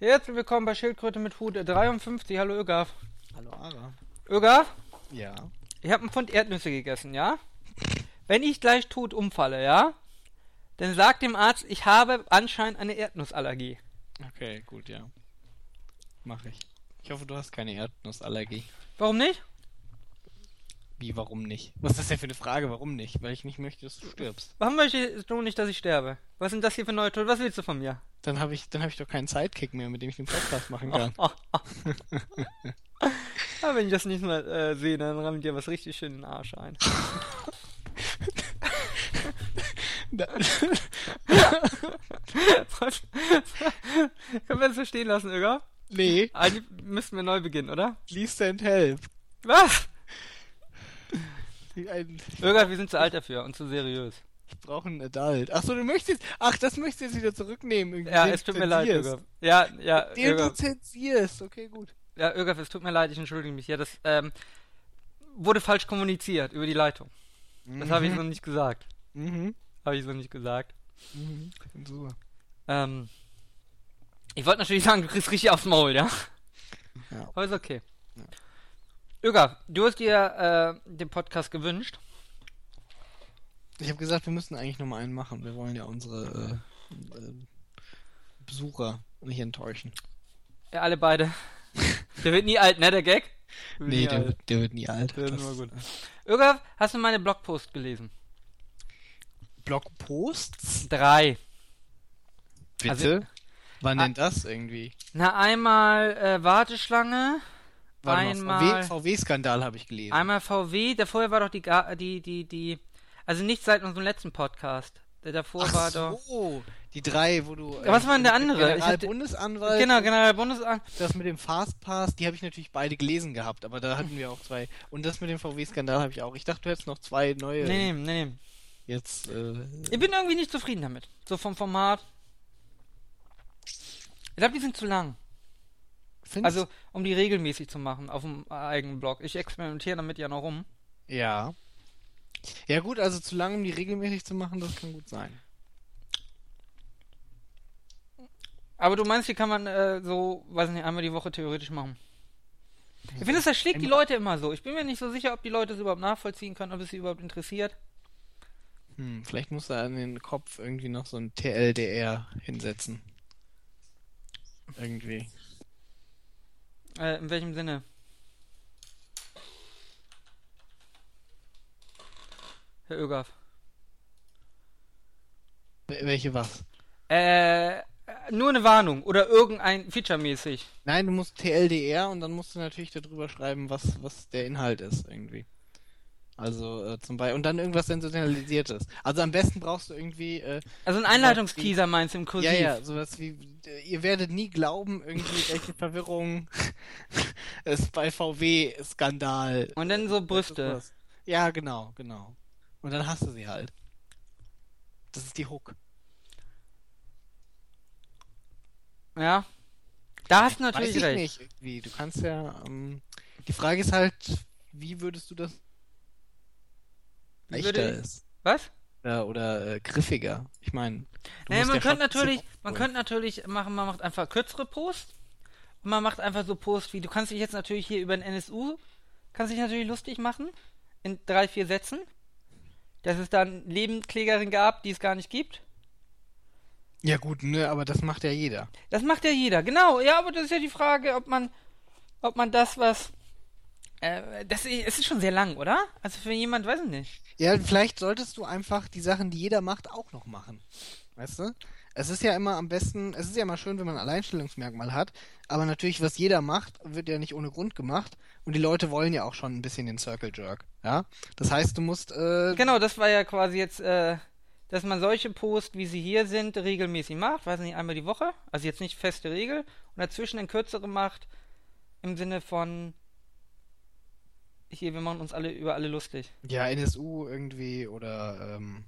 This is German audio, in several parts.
Herzlich willkommen bei Schildkröte mit Hut 53. Hallo Ögaf. Hallo Ara. Ögaf, Ja. ich habe einen Pfund Erdnüsse gegessen, ja? Wenn ich gleich tot umfalle, ja? Dann sagt dem Arzt, ich habe anscheinend eine Erdnussallergie. Okay, gut, ja. Mach ich. Ich hoffe, du hast keine Erdnussallergie. Warum nicht? Wie, warum nicht? Was ist das denn für eine Frage? Warum nicht? Weil ich nicht möchte, dass du stirbst. Warum möchtest du nicht, dass ich sterbe? Was denn das hier für neue Tod? Was willst du von mir? Dann habe ich, dann hab ich doch keinen Sidekick mehr, mit dem ich den Podcast machen kann. Oh, oh, oh. Aber wenn ich das nicht mal äh, sehe, dann ramm ich dir was richtig schön in den Arsch ein. Können wir das so stehen lassen, Ögaf? nee, Eigentlich müssten wir neu beginnen, oder? please send help. Was? Ein, Ögaf, wir sind zu alt dafür und zu seriös. ich brauche einen Adult. Ach so, du möchtest, ach, das möchtest du jetzt wieder zurücknehmen. irgendwie, Ja, es tut du mir leid. Ögaf. Ja, ja, Den du Ögaf. zensierst. Okay, gut. Ja, Ögaf, es tut mir leid, ich entschuldige mich. Ja, das ähm, wurde falsch kommuniziert über die Leitung. Das habe ich so nicht gesagt. Mhm. Habe ich so nicht gesagt. Mhm. Super. Ähm, ich wollte natürlich sagen, du kriegst richtig aufs Maul, ja? Ja. Aber ist okay. Ja. Ögaf, du hast dir äh, den Podcast gewünscht. Ich habe gesagt, wir müssen eigentlich nochmal einen machen. Wir wollen ja unsere äh, äh, Besucher nicht enttäuschen. Ja, alle beide. der wird nie alt, ne, der Gag? Der Nee, der, wird- der wird nie alt. Der wird Das- immer gut. Ögaf, hast du meine Blogpost gelesen? Blogposts? Drei. Bitte? Also- Wann Ah. denn das irgendwie? Na, einmal äh, Warteschlange, Einmal, mal, VW-Skandal habe ich gelesen. einmal VW, davor war doch die, die, die, die, also nicht seit unserem letzten Podcast. Der davor Ach war doch, so, die drei, wo du... Ja, was war denn der andere? Ich hatte- Generalbundesanwalt. genau, Generalbundesamt. Das mit dem Fastpass, die habe ich natürlich beide gelesen gehabt, aber da hatten wir auch zwei. Und das mit dem VW-Skandal habe ich auch. Ich dachte, du hättest noch zwei neue. Nee, nee, nee, nee. Jetzt, äh, Ich bin irgendwie nicht zufrieden damit. So vom Format. Ich glaube, die sind zu lang. Findest Also, um die regelmäßig zu machen auf dem eigenen Blog. Ich experimentiere damit ja noch rum. Ja. Ja gut, also zu lange, um die regelmäßig zu machen, das kann gut sein. Aber du meinst, die kann man äh, so, weiß nicht, einmal die Woche theoretisch machen. Ich finde, das erschlägt die Leute immer so. Ich bin mir nicht so sicher, ob die Leute es überhaupt nachvollziehen können, ob es sie überhaupt interessiert. Hm, vielleicht muss er an den Kopf irgendwie noch so ein TLDR hinsetzen. Irgendwie. Äh, in welchem Sinne? Herr Ögaf. Wel- Welche was? Äh, nur eine Warnung oder irgendein Feature-mäßig. Nein, du musst TLDR und dann musst du natürlich darüber schreiben, was, was der Inhalt ist irgendwie. Also äh, zum Beispiel und dann irgendwas sensationalisiertes. Also am besten brauchst du irgendwie äh, Also ein Einleitungsteaser meinst du im Kursiv. ja ja sowas wie äh, ihr werdet nie glauben irgendwie welche Verwirrung es bei VW Skandal. Und dann so Brüste. Ist was. Ja genau genau. Und dann hast du sie halt. Das ist die Hook. Ja. Da hast du natürlich Weiß ich recht. nicht irgendwie. Du kannst ja. Ähm, die Frage ist halt, wie würdest du das Würde- ist? Was? Oder, oder äh, griffiger. Ich meine. Naja, man könnte natürlich, man könnte natürlich machen, man macht einfach kürzere Posts. Und man macht einfach so Posts wie, du kannst dich jetzt natürlich hier über den NSU, kannst dich natürlich lustig machen. In drei, vier Sätzen. Dass es dann Nebenklägerin gab, die es gar nicht gibt. Ja gut, ne, aber das macht ja jeder. Das macht ja jeder, genau. Ja, aber das ist ja die Frage, ob man, ob man das, was, äh, das es ist schon sehr lang, oder? Also für jemand, weiß ich nicht. Ja, vielleicht solltest du einfach die Sachen, die jeder macht, auch noch machen. Weißt du? Es ist ja immer am besten, es ist ja immer schön, wenn man ein Alleinstellungsmerkmal hat, aber natürlich, was jeder macht, wird ja nicht ohne Grund gemacht und die Leute wollen ja auch schon ein bisschen den Circle Jerk, ja? Das heißt, du musst, äh, Genau, das war ja quasi jetzt, äh, dass man solche Posts, wie sie hier sind, regelmäßig macht, weiß nicht, einmal die Woche, also jetzt nicht feste Regel, und dazwischen ein kürzere macht, im Sinne von, hier, wir machen uns alle über alle lustig. ja, NSU irgendwie oder, ähm,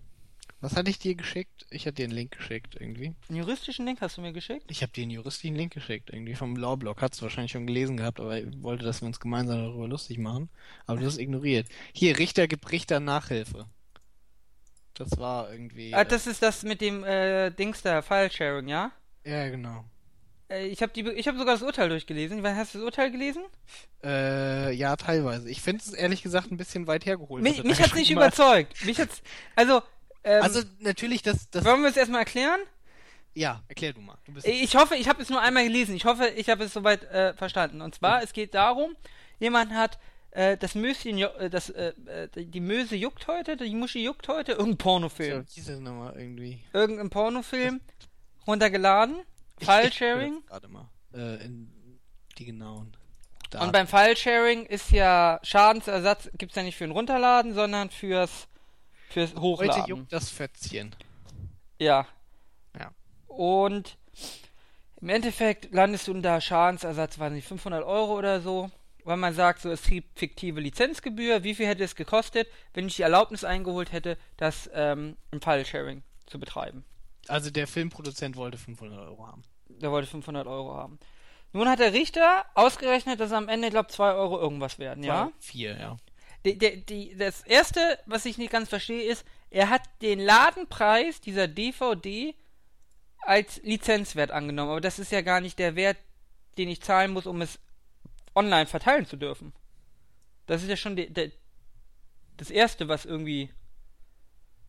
was hatte ich dir geschickt? Ich hatte dir einen Link geschickt irgendwie. Einen juristischen Link hast du mir geschickt? Ich habe dir einen juristischen Link geschickt, irgendwie vom Lawblog. Hast du wahrscheinlich schon gelesen gehabt, aber ich wollte, dass wir uns gemeinsam darüber lustig machen. Aber du hast ignoriert. Hier, Richter gibt Richter Nachhilfe. Das war irgendwie. Ah, das ist das mit dem, äh, Dings da, File-Sharing, ja? äh, ja, genau. Äh, ich habe hab sogar das Urteil durchgelesen. Hast du das Urteil gelesen? Äh, ja, teilweise. Ich finde es ehrlich gesagt ein bisschen weit hergeholt. Mich, mich hat's nicht mal... überzeugt. Mich hat's, also, ähm, also natürlich, das, das. Wollen wir es erstmal erklären? Ja, erklär du mal. Du ich hoffe, ich habe es nur einmal gelesen. Ich hoffe, ich habe es soweit äh, verstanden. Und zwar, ja. es geht darum, jemand hat äh, das Möschen, äh, das, äh, äh, die Möse juckt heute, die Muschi juckt heute, irgendein Pornofilm. So, dieses nochmal irgendwie. Irgendein Pornofilm runtergeladen, File-Sharing. Warte mal, äh, in die genauen. Daten. Und beim File-Sharing ist ja Schadensersatz, gibt es ja nicht für ein Runterladen, sondern fürs, fürs Hochladen. Heute juckt das Fötzchen. Ja. Ja. Und im Endeffekt landest du da Schadensersatz, weiß nicht, 500 Euro oder so weil man sagt, so es gibt fiktive Lizenzgebühr, wie viel hätte es gekostet, wenn ich die Erlaubnis eingeholt hätte, das ähm, im File-Sharing zu betreiben. Also der Filmproduzent wollte 500 Euro haben. Der wollte 500 Euro haben. Nun hat der Richter ausgerechnet, dass am Ende, ich glaube, 2 Euro irgendwas werden, ja? 4, ja. Die, die, die, das erste, was ich nicht ganz verstehe, ist, er hat den Ladenpreis dieser DVD als Lizenzwert angenommen, aber das ist ja gar nicht der Wert, den ich zahlen muss, um es online verteilen zu dürfen. Das ist ja schon das Erste, was irgendwie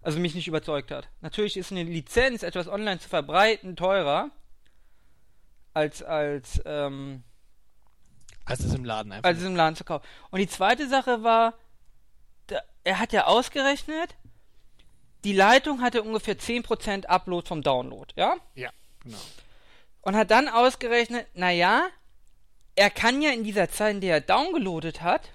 also mich nicht überzeugt hat. Natürlich ist eine Lizenz, etwas online zu verbreiten, teurer als als ähm, als es im Laden einfach. Als es im Laden zu kaufen. Und die zweite Sache war, da, er hat ja ausgerechnet, die Leitung hatte ungefähr 10% Upload vom Download, ja? Ja, genau. Und hat dann ausgerechnet, naja, er kann ja in dieser Zeit, in der er downgeloadet hat,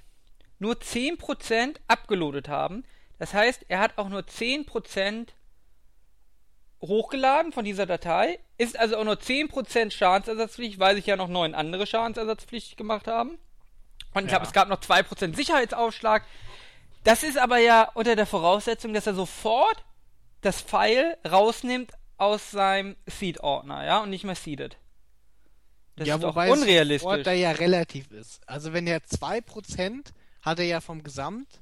nur 10% abgeloadet haben. Das heißt, er hat auch nur 10% hochgeladen von dieser Datei, ist also auch nur 10% Schadensersatzpflichtig, weil sich ja noch neun andere Schadensersatzpflichtig gemacht haben. Und ich glaube, es gab noch 2% Sicherheitsaufschlag. Das ist aber ja unter der Voraussetzung, dass er sofort das File rausnimmt aus seinem Seed-Ordner, ja, und nicht mehr seedet. Das ja, ist wobei doch unrealistisch. Es da ja relativ ist. Also wenn er 2% hat er ja vom Gesamt.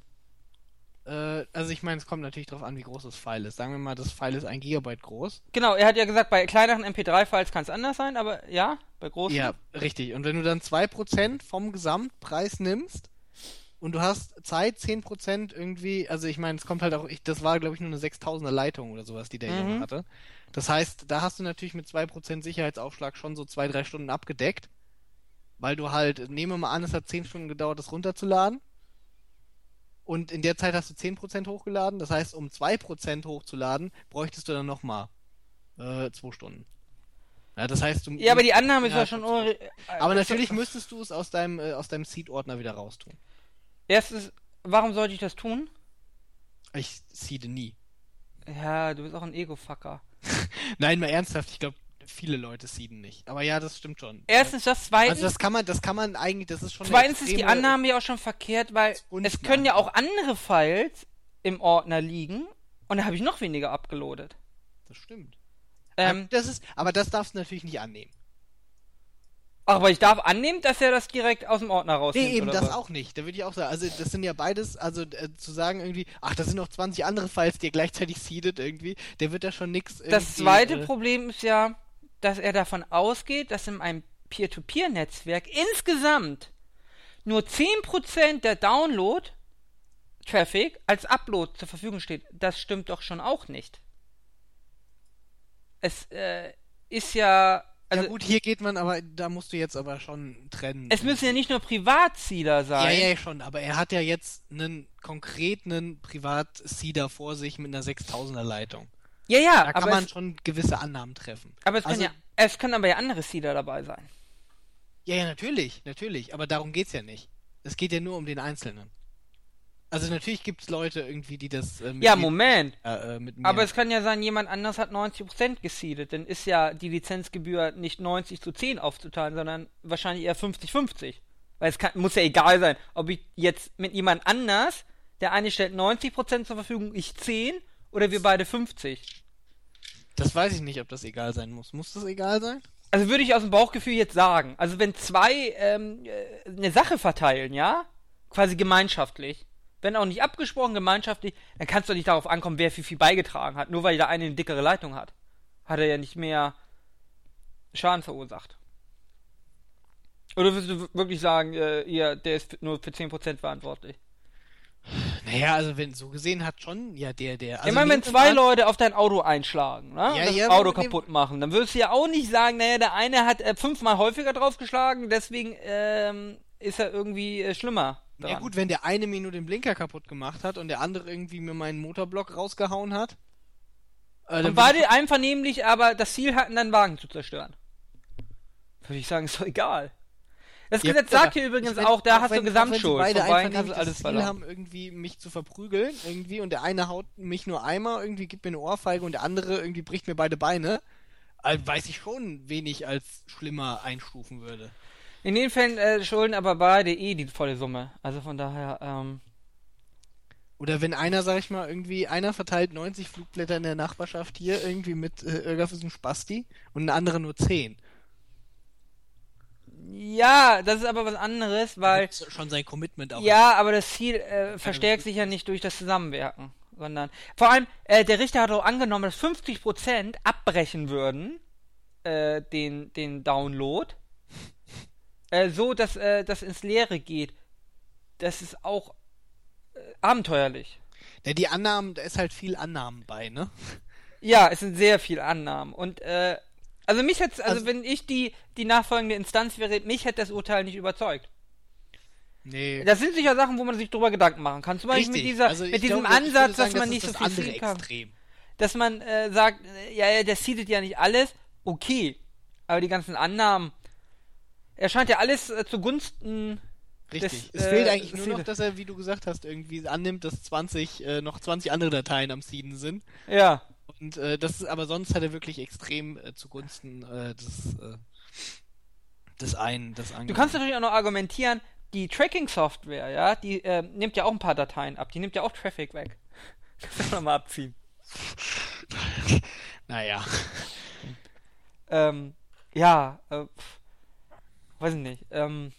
Äh, also ich meine, es kommt natürlich darauf an, wie groß das File ist. Sagen wir mal, das File ist 1 Gigabyte groß. Genau, er hat ja gesagt, bei kleineren MP3-Files kann es anders sein, aber ja, bei großen. Ja, richtig. Und wenn du dann 2% vom Gesamtpreis nimmst, und du hast Zeit, 10% irgendwie, also ich meine, es kommt halt auch, ich, das war glaube ich nur eine 6000er Leitung oder sowas, die der mhm. Junge hatte. Das heißt, da hast du natürlich mit 2% Sicherheitsaufschlag schon so 2-3 Stunden abgedeckt, weil du halt, nehmen wir mal an, es hat 10 Stunden gedauert, das runterzuladen. Und in der Zeit hast du 10% hochgeladen, das heißt, um 2% hochzuladen, bräuchtest du dann nochmal 2 äh, Stunden. Ja, das heißt, du, ja, aber die Annahme ist ja schon. Aber natürlich müsstest du es aus deinem, äh, aus deinem Seed-Ordner wieder raustun. Erstens, warum sollte ich das tun? Ich seede nie. Ja, du bist auch ein Ego-Fucker. Nein, mal ernsthaft, ich glaube, viele Leute seeden nicht. Aber ja, das stimmt schon. Erstens das, zweitens. Also das kann man, das kann man eigentlich, das ist schon. Zweitens ist die Annahme ja auch schon verkehrt, weil es können ja auch andere Files im Ordner liegen und da habe ich noch weniger abgeloadet. Das stimmt. Ähm, das ist, aber das darfst du natürlich nicht annehmen. Aber ich darf annehmen, dass er das direkt aus dem Ordner rausnimmt. Nee, eben das was? auch nicht. Da würde ich auch sagen, also das sind ja beides, also äh, zu sagen irgendwie, ach, das sind noch 20 andere Files, die er gleichzeitig seedet irgendwie, der wird da schon nix. Das zweite äh, Problem ist ja, dass er davon ausgeht, dass in einem Peer-to-Peer-Netzwerk insgesamt nur 10% der Download-Traffic als Upload zur Verfügung steht. Das stimmt doch schon auch nicht. Es äh, ist ja also, ja gut, hier geht man aber, da musst du jetzt aber schon trennen. Es müssen ja nicht nur Privatseeder sein. Ja, ja, schon, aber er hat ja jetzt einen konkreten Privatseeder vor sich mit einer 6000er Leitung. Ja, ja, da kann man es, schon gewisse Annahmen treffen. Aber es also, können ja, es können aber ja andere Seeder dabei sein. Ja, ja, natürlich, natürlich, aber darum geht's ja nicht. Es geht ja nur um den Einzelnen. Also natürlich gibt es Leute irgendwie, die das. Äh, ja, Moment. Äh, äh Aber es kann ja sein, jemand anders hat 90% gesiedet. Dann ist ja die Lizenzgebühr nicht 90 zu 10 aufzuteilen, sondern wahrscheinlich eher 50-50. Weil es kann, muss ja egal sein, ob ich jetzt mit jemand anders, der eine stellt 90% zur Verfügung, ich 10 oder wir beide 50. Das weiß ich nicht, ob das egal sein muss. Muss das egal sein? Also würde ich aus dem Bauchgefühl jetzt sagen. Also wenn zwei ähm, äh, eine Sache verteilen, ja, quasi gemeinschaftlich, wenn auch nicht abgesprochen, gemeinschaftlich, dann kannst du nicht darauf ankommen, wer viel, viel beigetragen hat. Nur weil der eine eine dickere Leitung hat, hat er ja nicht mehr Schaden verursacht. Oder würdest du wirklich sagen, äh, ihr, der ist nur für 10% verantwortlich? Naja, also wenn so gesehen hat schon, ja, der, der. Also ich meine, wenn zwei Leute auf dein Auto einschlagen, ne? Ja, das ja, Auto kaputt machen, dann würdest du ja auch nicht sagen, naja, der eine hat äh, fünfmal häufiger draufgeschlagen, deswegen ähm, ist er irgendwie äh, schlimmer. Ja dran. gut, wenn der eine mir nur den Blinker kaputt gemacht hat und der andere irgendwie mir meinen Motorblock rausgehauen hat. Äh, dann Und beide einvernehmlich aber das Ziel hatten, deinen Wagen zu zerstören. Würde ich sagen, ist doch egal. Das Ja, Gesetz sagt hier übrigens auch, da hast wenn, du Gesamtschuld. Auch beide Vorbei einfach alles Ziel haben, irgendwie mich zu verprügeln, irgendwie, und der eine haut mich nur einmal, irgendwie gibt mir eine Ohrfeige und der andere irgendwie bricht mir beide Beine, äh, weiß ich schon, wen ich als schlimmer einstufen würde. In den Fällen äh, schulden aber beide eh die volle Summe. Also von daher, ähm, Oder wenn einer, sag ich mal, irgendwie, einer verteilt 90 Flugblätter in der Nachbarschaft hier irgendwie mit äh, irgendwas Spasti und ein anderer nur 10. ja, das ist aber was anderes, weil Das ist schon sein Commitment auch. Ja, aber das Ziel äh, verstärkt sich ja nicht durch das Zusammenwirken, sondern vor allem äh, der Richter hat auch angenommen, dass 50% abbrechen würden äh, den den Download, äh, so dass äh, das ins Leere geht. Das ist auch äh, abenteuerlich. Ja, die Annahmen, da ist halt viel Annahmen bei, ne? Ja, es sind sehr viele Annahmen und äh, also mich hätte also, Also- wenn ich die die nachfolgende Instanz wäre, mich hätte das Urteil nicht überzeugt. Nee. Das sind sicher Sachen, wo man sich drüber Gedanken machen kann. Zum Beispiel mit dieser, Also mit diesem glaube, Ansatz, sagen, dass man das nicht so das viel ziehen kann. Extrem. Dass man äh, sagt, äh, ja, ja, der seedet ja nicht alles. Okay. Aber die ganzen Annahmen. Er scheint ja alles äh, zugunsten. Richtig. Das, es äh, fehlt eigentlich nur Seed. noch, dass er, wie du gesagt hast, irgendwie annimmt, dass 20, äh, noch 20 andere Dateien am Seeden sind. Ja. Und äh, das ist, aber sonst hat er wirklich extrem äh, zugunsten äh, des, äh, des einen, des Du kannst natürlich auch noch argumentieren, die Tracking-Software, ja, die äh, nimmt ja auch ein paar Dateien ab. Die nimmt ja auch Traffic weg. Kannst du mal abziehen. Naja. Ähm, ja, äh, weiß ich nicht. Ähm,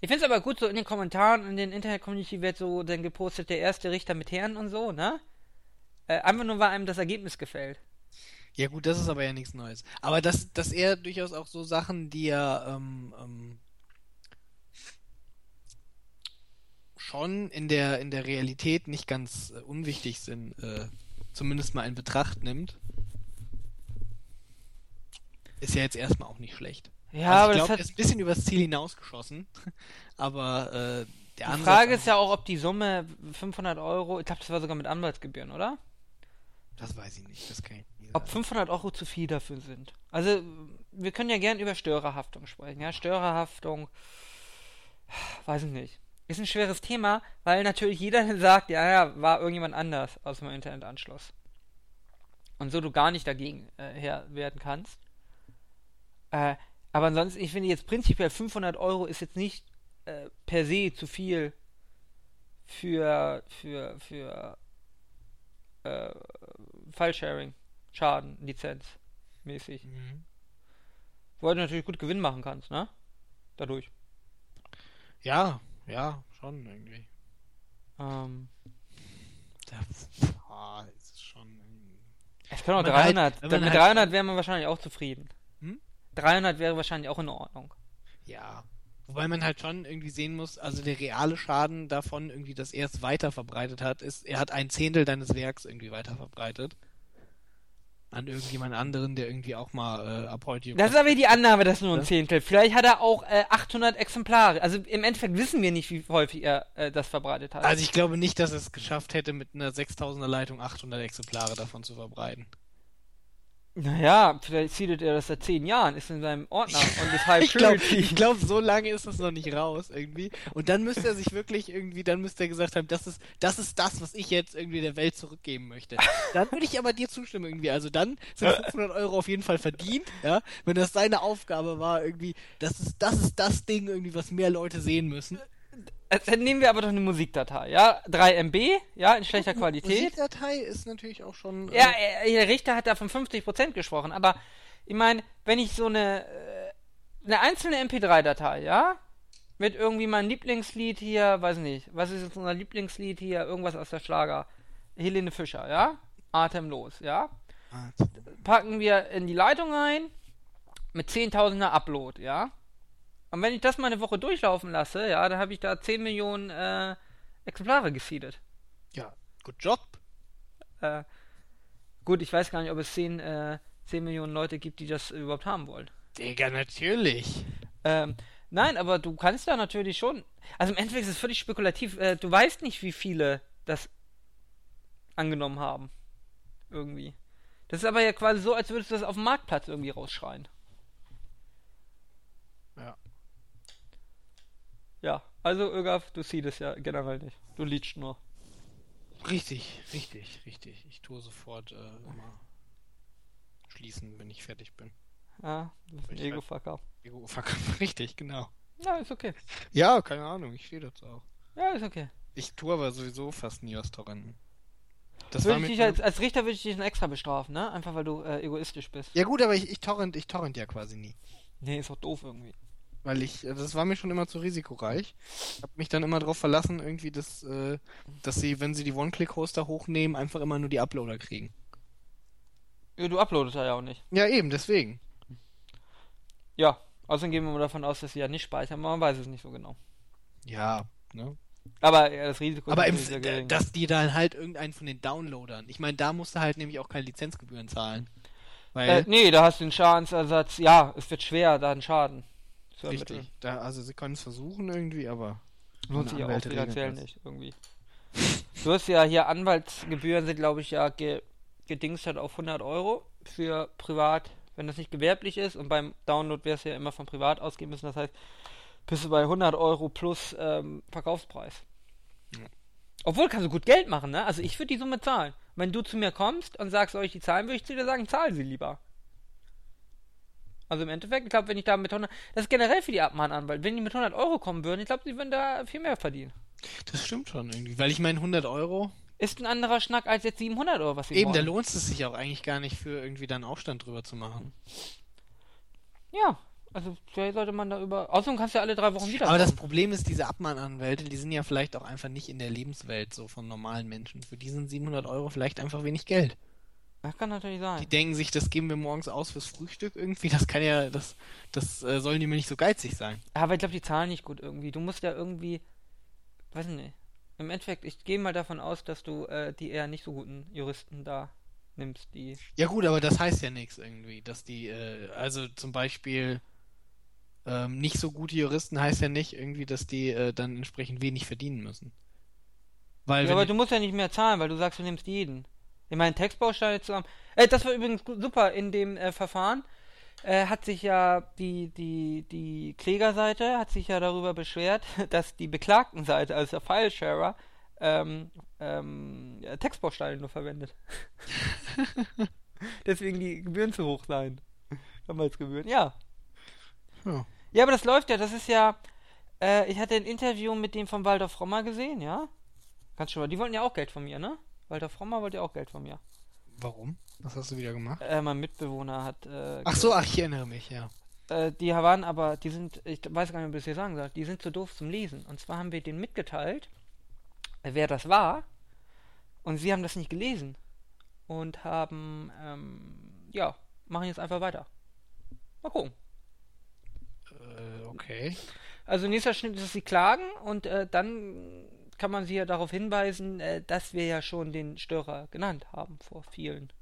ich finde es aber gut, so in den Kommentaren in den Internet-Community wird so dann gepostet, der erste Richter mit Herren und so, ne? Äh, einfach nur, weil einem das Ergebnis gefällt. Ja gut, das ist aber ja nichts Neues. Aber dass, dass er durchaus auch so Sachen, die er ähm, ähm, schon in der, in der Realität nicht ganz äh, unwichtig sind, äh, zumindest mal in Betracht nimmt, ist ja jetzt erstmal auch nicht schlecht. Ja, also aber ich glaube, er ist ein bisschen übers Ziel hinausgeschossen, aber äh, der die Frage ist ja auch, ob die Summe 500 Euro, ich glaube, das war sogar mit Anwaltsgebühren, oder? Das weiß ich nicht, das kann ich nicht Ob sagen. 500 Euro zu viel dafür sind. Also, wir können ja gern über Störerhaftung sprechen. Ja, Störerhaftung, weiß ich nicht. Ist ein schweres Thema, weil natürlich jeder sagt, ja, ja, war irgendjemand anders aus dem Internetanschluss. Und so du gar nicht dagegen äh, her werden kannst. Äh, aber ansonsten, ich finde jetzt prinzipiell 500 Euro ist jetzt nicht äh, per se zu viel für, für, für äh, File-Sharing, Schaden, Lizenz mäßig. Mhm. Wo du natürlich gut Gewinn machen kannst, ne? Dadurch. Ja, ja, schon irgendwie. Ähm, Da, ah, es ist schon. es können auch Wenn man halt- 300. wenn da- man mit halt 300 schon- wäre man wahrscheinlich auch zufrieden. Hm? 300 wäre wahrscheinlich auch in Ordnung. Ja. Wobei man halt schon irgendwie sehen muss, also der reale Schaden davon, irgendwie, dass er es weiter verbreitet hat, ist, er hat ein Zehntel deines Werks irgendwie weiter verbreitet. An irgendjemand anderen, der irgendwie auch mal äh, ab heute. Das ist aber die Annahme, dass nur ein. Zehntel. Vielleicht hat er auch äh, 800 Exemplare. Also im Endeffekt wissen wir nicht, wie häufig er äh, das verbreitet hat. also ich glaube nicht, dass er es geschafft hätte, mit einer 6000er Leitung 800 Exemplare davon zu verbreiten. Naja, vielleicht zieht er das seit 10 Jahren, ist in seinem Ordner und ist High Ich glaube, Purity. ich glaub, so lange ist das noch nicht raus irgendwie. Und dann müsste er sich wirklich irgendwie, dann müsste er gesagt haben, das ist, das ist das, was ich jetzt irgendwie der Welt zurückgeben möchte. Dann würde ich aber dir zustimmen irgendwie. Also dann sind 500 Euro auf jeden Fall verdient, ja. Wenn das seine Aufgabe war irgendwie, das ist, das ist das Ding irgendwie, was mehr Leute sehen müssen. Äh, Dann nehmen wir aber doch eine Musikdatei, ja? 3 MB, ja, in schlechter Qualität. Musikdatei ist natürlich auch schon. äh, Ja, äh, der Richter hat da von 50% gesprochen, aber ich meine, wenn ich so eine, äh, eine einzelne MP3-Datei, ja, mit irgendwie meinem Lieblingslied hier, weiß nicht, was ist jetzt unser Lieblingslied hier, irgendwas aus der Schlager, Helene Fischer, ja, atemlos, ja, packen wir in die Leitung ein, mit 10.000er Upload, ja, Und wenn ich das mal eine Woche durchlaufen lasse, ja, dann habe ich da 10 Millionen äh, Exemplare gesiedet. Ja, good job. Äh, gut, ich weiß gar nicht, ob es 10, äh, 10 Millionen Leute gibt, die das überhaupt haben wollen. Digga, natürlich. Ähm, nein, aber du kannst da natürlich schon. Also im Endeffekt ist es völlig spekulativ. Äh, du weißt nicht, wie viele das angenommen haben. Irgendwie. Das ist aber ja quasi so, als würdest du das auf dem Marktplatz irgendwie rausschreien. Ja. Ja, also Ögaf, du siehst es ja generell nicht. Du liedst nur. Richtig, richtig, richtig. Ich tue sofort äh, immer schließen, wenn ich fertig bin. Ja, du bist ein Ego-Fucker. Ego, fuck, richtig, genau. Ja, ist okay. Ja, keine Ahnung, ich stehe dazu auch. Ja, ist okay. Ich tue aber sowieso fast nie was Torrenten. Das Würde ich dich als, als Richter würde ich dich dann extra bestrafen, ne? Einfach weil du äh, egoistisch bist. Ja gut, aber ich, ich torrent, ich torrent ja quasi nie. Nee, ist doch doof irgendwie. Weil ich, äh, das war mir schon immer zu risikoreich. Hab mich dann immer darauf verlassen, irgendwie, dass, äh, dass sie, wenn sie die One-Click-Hoster hochnehmen, einfach immer nur die Uploader kriegen. Ja, du uploadest ja auch nicht. Ja, eben, deswegen. Ja, außerdem gehen wir mal davon aus, dass sie ja nicht speichern, aber man weiß es nicht so genau. Ja, ne? Aber ja, das Risiko Aber im, natürlich sehr gering. dass die dann halt irgendeinen von den Downloadern. Ich meine, da musst du halt nämlich auch keine Lizenzgebühren zahlen. Weil, äh, nee, da hast du den Schadensersatz. Ja, es wird schwer, da einen Schaden zu ermitteln. richtig. Da, also sie können es versuchen irgendwie, aber. Lohnt sich auch finanziell nicht, irgendwie. Du hast ja hier Anwaltsgebühren sind, glaube ich, ja ge gedingst halt auf 100 Euro für privat, wenn das nicht gewerblich ist. Und beim Download wäre es ja immer von privat ausgehen müssen. Das heißt, bist du bei 100 Euro plus ähm, Verkaufspreis. Ja. Obwohl, kannst du gut Geld machen, ne? Also ich würde die Summe zahlen. Wenn du zu mir kommst und sagst, soll ich die zahlen, würde ich zu dir sagen, zahl sie lieber. Also im Endeffekt, ich glaube, wenn ich da mit 100, das ist generell für die Abmahnanwalt, wenn die mit 100 Euro kommen würden, ich glaube, sie würden da viel mehr verdienen. Das stimmt schon irgendwie. Weil ich meine, 100 Euro. Ist ein anderer Schnack als jetzt 700 Euro, was sie Eben, da wollen. lohnt es sich auch eigentlich gar nicht für irgendwie dann Aufstand drüber zu machen. Ja, also vielleicht sollte man da über. Außerdem kannst du ja alle drei Wochen wieder. Aber das. Problem ist, diese Abmahnanwälte, die sind ja vielleicht auch einfach nicht in der Lebenswelt so von normalen Menschen. Für die sind 700 Euro vielleicht einfach wenig Geld. Das kann natürlich sein. Die denken sich, das geben wir morgens aus fürs Frühstück irgendwie. Das kann ja, das, das äh, sollen die mir nicht so geizig sein. Aber ich glaube, die zahlen nicht gut irgendwie. Du musst ja irgendwie. Weiß nicht. Im Endeffekt, ich gehe mal davon aus, dass du äh, die eher nicht so guten Juristen da nimmst, die. Ja gut, aber das heißt ja nichts irgendwie, dass die, äh, also zum Beispiel ähm, nicht so gute Juristen heißt ja nicht irgendwie, dass die äh, dann entsprechend wenig verdienen müssen. Weil Ja, aber du musst ja nicht mehr zahlen, weil du sagst, du nimmst jeden. Ich meine, Textbausteine zu haben. Äh, das war übrigens super in dem äh, Verfahren. Äh, hat sich ja die, die, die Klägerseite hat sich ja darüber beschwert, dass die Beklagtenseite, also der Filesharer, ähm, ähm, ja, Textbausteine nur verwendet. Deswegen die Gebühren zu hoch seien. Anwaltsgebühren, ja. Ja. Ja, aber das läuft ja, das ist ja. Äh, ich hatte ein Interview mit dem von Walter Frommer gesehen, ja? Ganz schon mal. Die wollten ja auch Geld von mir, ne? Walter Frommer wollte ja auch Geld von mir. Warum? Was hast du wieder gemacht? Äh, mein Mitbewohner hat. Äh, Ach so, ach, ich erinnere mich, ja. Äh, die waren aber, die sind, ich weiß gar nicht, ob ich das hier sagen soll, die sind zu doof zum Lesen. Und zwar haben wir denen mitgeteilt, wer das war. Und sie haben das nicht gelesen. Und haben, ähm, ja, machen jetzt einfach weiter. Mal gucken. Äh, okay. Also nächster Schnitt ist, dass sie klagen und äh, dann kann man sie ja darauf hinweisen, äh, dass wir ja schon den Störer genannt haben vor vielen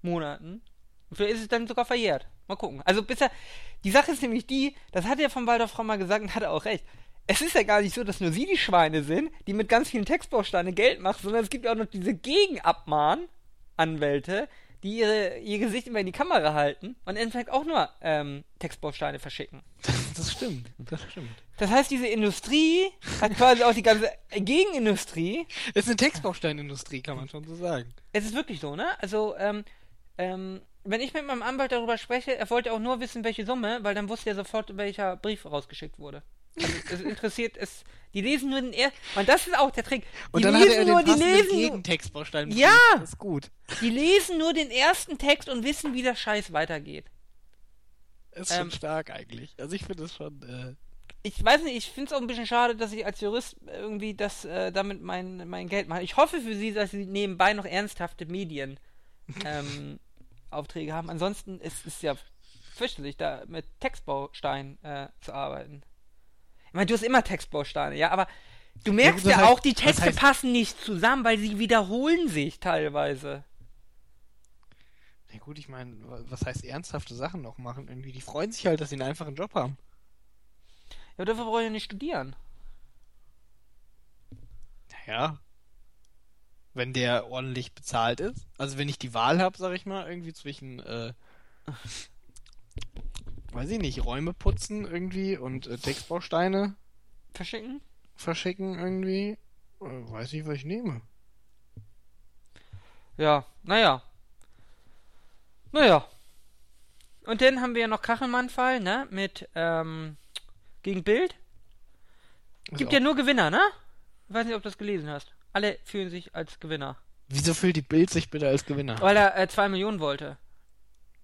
Monaten. Und vielleicht ist es dann sogar verjährt. Mal gucken. Also bisher, die Sache ist nämlich die, das hat ja von Walter Frau mal gesagt und hat auch recht. Es ist ja gar nicht so, dass nur sie die Schweine sind, die mit ganz vielen Textbausteinen Geld machen, sondern es gibt ja auch noch diese Gegenabmahn-Anwälte, die ihre, ihr Gesicht immer in die Kamera halten und im Endeffekt auch nur ähm, Textbausteine verschicken. Das stimmt, das stimmt. Das heißt, diese Industrie hat quasi auch die ganze Gegenindustrie. Es ist eine Textbausteinindustrie, kann man schon so sagen. Es ist wirklich so, ne? Also, ähm, ähm, wenn ich mit meinem Anwalt darüber spreche, er wollte auch nur wissen, welche Summe, weil dann wusste er sofort, welcher Brief rausgeschickt wurde. Also, es interessiert es. Die lesen nur den ersten. Und das ist auch der Trick. Die Und dann hat lesen er nur, den die lesen, Gegentextbaustein. Ja! Das ist gut. die lesen nur den ersten Text und wissen, wie der Scheiß weitergeht. Ist schon Ähm, stark eigentlich. Also ich finde es schon, äh, ich weiß nicht, ich finde es auch ein bisschen schade, dass ich als Jurist irgendwie das äh, damit mein, mein Geld mache. Ich hoffe für sie, dass sie nebenbei noch ernsthafte Medien ähm, haben. Ansonsten ist es ja fürchterlich, da mit Textbausteinen äh, zu arbeiten. Ich meine, du hast immer Textbausteine, ja, aber du merkst ja, ja heißt- auch, die Texte heißt- passen nicht zusammen, weil sie wiederholen sich teilweise. Ja gut, ich meine, was heißt ernsthafte Sachen noch machen? Irgendwie, die freuen sich halt, dass sie einen einfachen Job haben. Ja, dafür brauche ich ja nicht studieren. Ja. Wenn der ordentlich bezahlt ist. Also wenn ich die Wahl habe, sag ich mal, irgendwie zwischen, äh, weiß ich nicht, Räume putzen irgendwie und äh, Textbausteine Verschicken? verschicken irgendwie, äh, weiß ich, was ich nehme. Ja, naja. Naja. Und dann haben wir ja noch Kachelmann-Fall, ne? Mit, ähm, gegen Bild. Gibt ja nur Gewinner, ne? Ich weiß nicht, ob du das gelesen hast. Alle fühlen sich als Gewinner. Wieso fühlt die Bild sich bitte als Gewinner? Weil er äh, 2 Millionen wollte.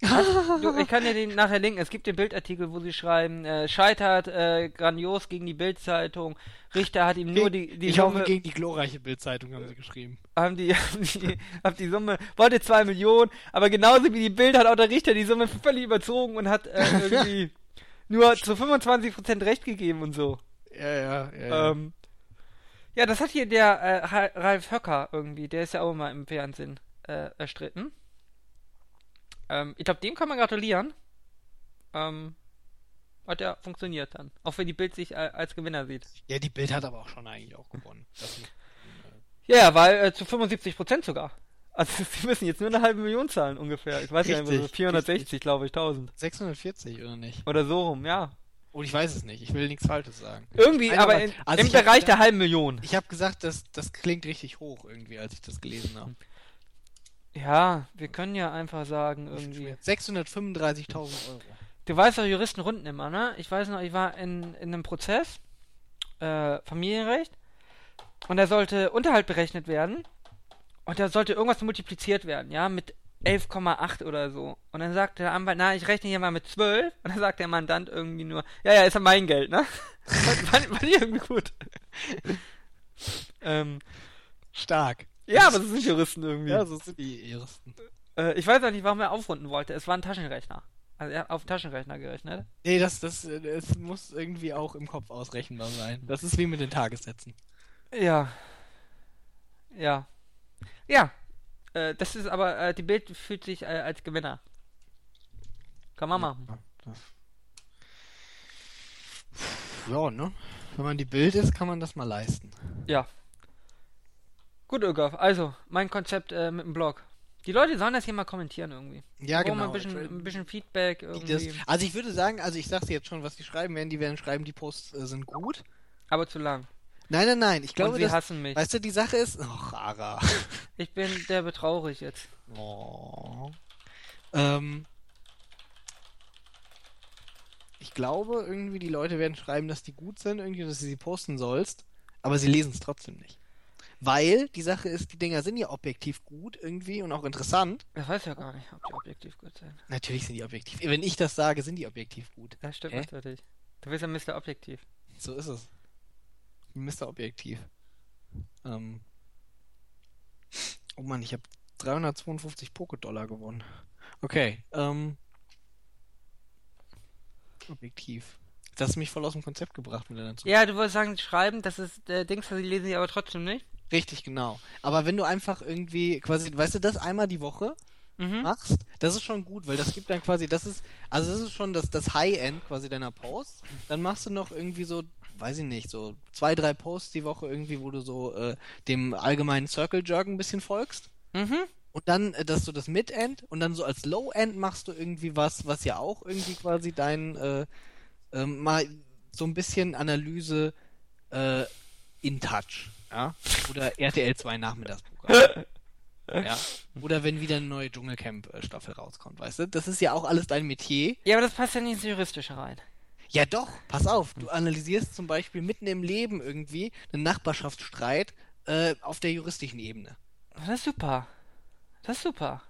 Du, ich kann dir den nachher linken. Es gibt den Bildartikel, wo sie schreiben, äh, scheitert äh, grandios gegen die Bildzeitung. Richter hat ihm nur die, die ich Summe, hoffe, gegen die glorreiche Bildzeitung haben sie geschrieben. haben die, haben die, haben die Summe, wollte 2 Millionen, aber genauso wie die Bild hat auch der Richter die Summe völlig überzogen und hat äh, irgendwie nur zu 25% Recht gegeben und so. Ja, ja, ja. ja. Ähm, ja, das hat hier der äh, Ra- Ralf Höcker irgendwie, der ist ja auch immer im Fernsehen äh, erstritten. Ähm, ich glaube, dem kann man gratulieren. Ähm, hat ja funktioniert dann. Auch wenn die Bild sich äh, als Gewinner sieht. ja, die Bild hat aber auch schon eigentlich auch gewonnen. Das Ja, ja, weil äh, zu 75% sogar. Also sie müssen jetzt nur eine halbe Million zahlen ungefähr. Ich weiß nicht, Richtig, so 460, glaube ich, 1000. 640 oder nicht? Oder so rum, ja. Oh, ich weiß es nicht. Ich will nichts Falsches sagen. Irgendwie, Nein, aber in, also im ich hab Bereich gedacht- der halben Million. Ich habe gesagt, das, das klingt richtig hoch irgendwie, als ich das gelesen habe. Ja, wir können ja einfach sagen, irgendwie. 635.000 Euro. Du weißt doch, Juristen runden immer, ne? Ich weiß noch, ich war in, in einem Prozess, äh, Familienrecht, und da sollte Unterhalt berechnet werden, und da sollte irgendwas multipliziert werden, ja, mit 11,8 oder so. Und dann sagte der Anwalt, na, ich rechne hier mal mit 12, und dann sagt der Mandant irgendwie nur, ja, ja, ist ja mein Geld, ne? fand, fand ich irgendwie gut. ähm, Stark. ja, aber das sind Juristen irgendwie. Ja, so sind die Ersten. Äh, ich weiß auch nicht, warum er aufrunden wollte. Es war ein Taschenrechner. Also er hat auf Taschenrechner gerechnet. Nee, das, das, es muss irgendwie auch im Kopf ausrechenbar sein. Das ist wie mit den Tagessätzen. Ja. Ja. Ja. Äh, das ist aber, äh, die Bild fühlt sich äh, als Gewinner. Kann man machen. Ja, ne? Wenn man die Bild ist, kann man das mal leisten. Ja. Gut, Ögaf. Also, mein Konzept äh, mit dem Blog. Die Leute sollen das hier mal kommentieren irgendwie. Ja, brauchen genau. Ein, bisschen, ein bisschen Feedback Das, irgendwie. also ich würde sagen, also ich sag's dir jetzt schon, was die schreiben werden. Die werden schreiben, die Posts äh, sind gut. Aber zu lang. Nein, nein, nein. Ich glaube, Und sie das, hassen mich. weißt du, die Sache ist... Och, Ara. Ich bin der betraurig jetzt. Oh. Ähm, ich glaube, irgendwie die Leute werden schreiben, dass die gut sind, irgendwie, dass du sie posten sollst, aber sie lesen es trotzdem nicht. Weil die Sache ist, die Dinger sind ja objektiv gut irgendwie und auch interessant. Ich weiß ja gar nicht, ob die objektiv gut sind. Natürlich sind die objektiv. Wenn ich das sage, sind die objektiv gut. Das stimmt Hä? natürlich. Du bist ja Mr. Objektiv. So ist es. Mr. Objektiv. Ähm. Oh Mann, ich habe 352 Poké-Dollar gewonnen. Okay, ähm. Objektiv. Das hat mich voll aus dem Konzept gebracht mit deiner Zukunft. Ja, du wolltest sagen, schreiben, das ist äh, Dings, sie lesen sie aber trotzdem nicht. Richtig, genau. Aber wenn du einfach irgendwie quasi, weißt du, das einmal die Woche Mhm. machst, das ist schon gut, weil das gibt dann quasi, das ist, also das ist schon das, das High-End quasi deiner Posts. Dann machst du noch irgendwie so, weiß ich nicht, so zwei, drei Posts die Woche irgendwie, wo du so äh, dem allgemeinen Circle Jerk ein bisschen folgst. Mhm. Und dann, äh, dass du das Mid-End und dann so als Low-End machst du irgendwie was, was ja auch irgendwie quasi dein, äh, ähm, mal so ein bisschen Analyse äh, in Touch, ja? Oder RTL 2 Nachmittagsprogramm. ja. Oder wenn wieder eine neue Dschungelcamp-Staffel rauskommt, weißt du? Das ist ja auch alles dein Metier. Ja, aber das passt ja nicht ins Juristische rein. Ja doch, pass auf, du analysierst zum Beispiel mitten im Leben irgendwie einen Nachbarschaftsstreit äh, auf der juristischen Ebene. Das ist super. Das ist super.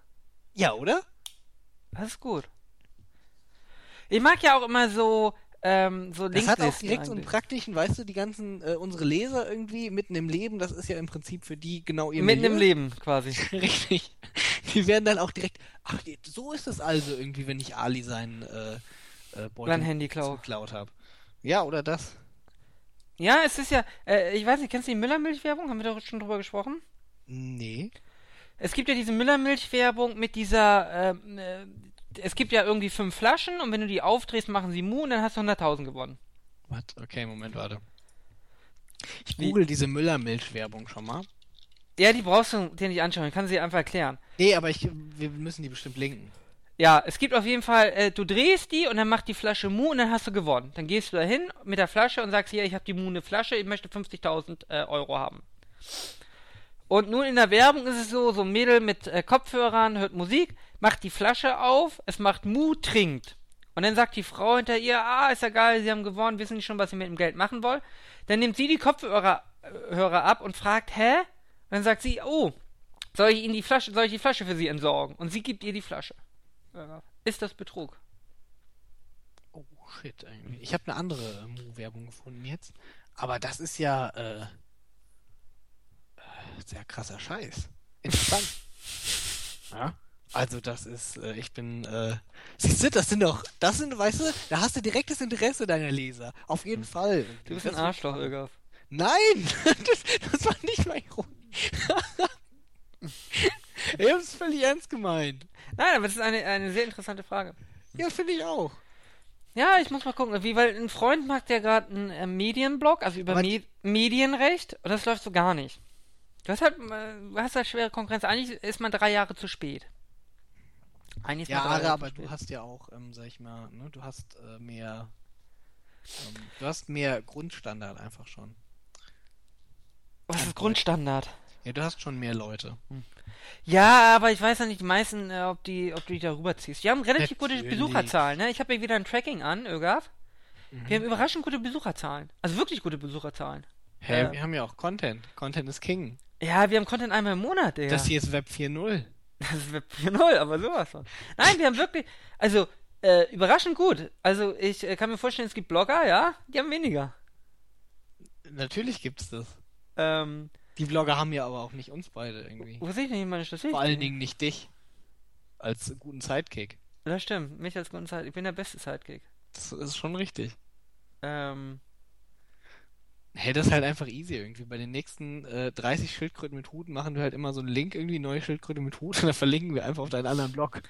Ja, oder? Das ist gut. Ich mag ja auch immer so, ähm, so Das hat auch direkt so einen praktischen, weißt du, die ganzen, äh, unsere Leser irgendwie mitten im Leben, das ist ja im Prinzip für die genau ihr Mitten im Milieu. Leben quasi. Richtig. die werden dann auch direkt, ach, so ist es also irgendwie, wenn ich Ali sein äh, äh, Beutel Handy klau. geklaut habe. Ja, oder das? Ja, es ist ja, äh, ich weiß nicht, kennst du die Müllermilch-Werbung? Haben wir da schon drüber gesprochen? Nee. Es gibt ja diese Müllermilch-Werbung mit dieser, ähm, äh, es gibt ja irgendwie fünf Flaschen und wenn du die aufdrehst, machen sie Mu und dann hast du 100.000 gewonnen. Was? Okay, Moment, warte. Ich google diese Müllermilch-Werbung schon mal. Ja, die brauchst du dir nicht anschauen, ich kann sie einfach erklären. Nee, aber ich, wir müssen die bestimmt linken. Ja, es gibt auf jeden Fall, äh, du drehst die und dann macht die Flasche Mu und dann hast du gewonnen. Dann gehst du da hin mit der Flasche und sagst, hier, ich habe die Mu eine Flasche, ich möchte 50.000 äh, Euro haben. Und nun in der Werbung ist es so, so ein Mädel mit äh, Kopfhörern hört Musik, macht die Flasche auf, es macht Mu, trinkt. Und dann sagt die Frau hinter ihr, ah, ist ja geil, sie haben gewonnen, wissen nicht schon, was sie mit dem Geld machen wollen. Dann nimmt sie die Kopfhörer äh, Hörer ab und fragt, hä? Und dann sagt sie, oh, soll ich Ihnen die Flasche, soll ich die Flasche für Sie entsorgen? Und sie gibt ihr die Flasche. Ist das Betrug? Oh shit, irgendwie. Ich habe eine andere Mu-Werbung gefunden jetzt. Aber das ist ja äh, äh sehr krasser Scheiß. Interessant. ja. Also das ist, äh, ich bin, äh, siehst du, das sind doch, das sind, weißt du, da hast du direktes Interesse deiner Leser. Auf jeden hm. Fall. Du bist ein Arschloch, Irgaf. Nein! Das, das war nicht mein Grund. ich hab's völlig ernst gemeint. Nein, aber das ist eine, eine sehr interessante Frage. Ja, finde ich auch. Ja, ich muss mal gucken, wie, weil ein Freund macht ja gerade einen äh, Medienblog, also über Me Medienrecht, und das läuft so gar nicht. Du hast halt, äh, du hast halt schwere Konkurrenz. Eigentlich ist man drei Jahre zu spät. Eigentlich ja, Jahre, aber du hast ja auch, ähm, sag ich mal, ne, du hast äh, mehr, ähm, du hast mehr Grundstandard einfach schon. Was ist Grundstandard? Ja, du hast schon mehr Leute. Hm. Ja, aber ich weiß ja nicht, die meisten, äh, ob, die, ob du die darüber ziehst. Wir haben relativ Natürlich. gute Besucherzahlen, ne? Ich habe hier wieder ein Tracking an, Ögaf. Mhm. Wir haben überraschend gute Besucherzahlen. Also wirklich gute Besucherzahlen. Hä, hey, äh, wir haben ja auch Content. Content ist King. Ja, wir haben Content einmal im Monat, Digga. Das hier ist Web 4.0. Das ist Web 4.0, aber sowas von. Nein, wir haben wirklich, also, äh, überraschend gut. Also, ich äh, kann mir vorstellen, es gibt Blogger, ja, die haben weniger. Natürlich gibt's das. Ähm, die Vlogger haben ja aber auch nicht uns beide irgendwie. Wo sehe ich denn meine Statistik? Vor allen Dingen nicht dich. Als guten Sidekick. Das stimmt, mich als guten Sidekick. Ich bin der beste Sidekick. Das ist schon richtig. Ähm. Hey, das ist halt einfach easy irgendwie. Bei den nächsten äh, 30 Schildkröten mit Hut machen wir halt immer so einen Link, irgendwie neue Schildkröte mit Hut und dann verlinken wir einfach auf deinen anderen Blog.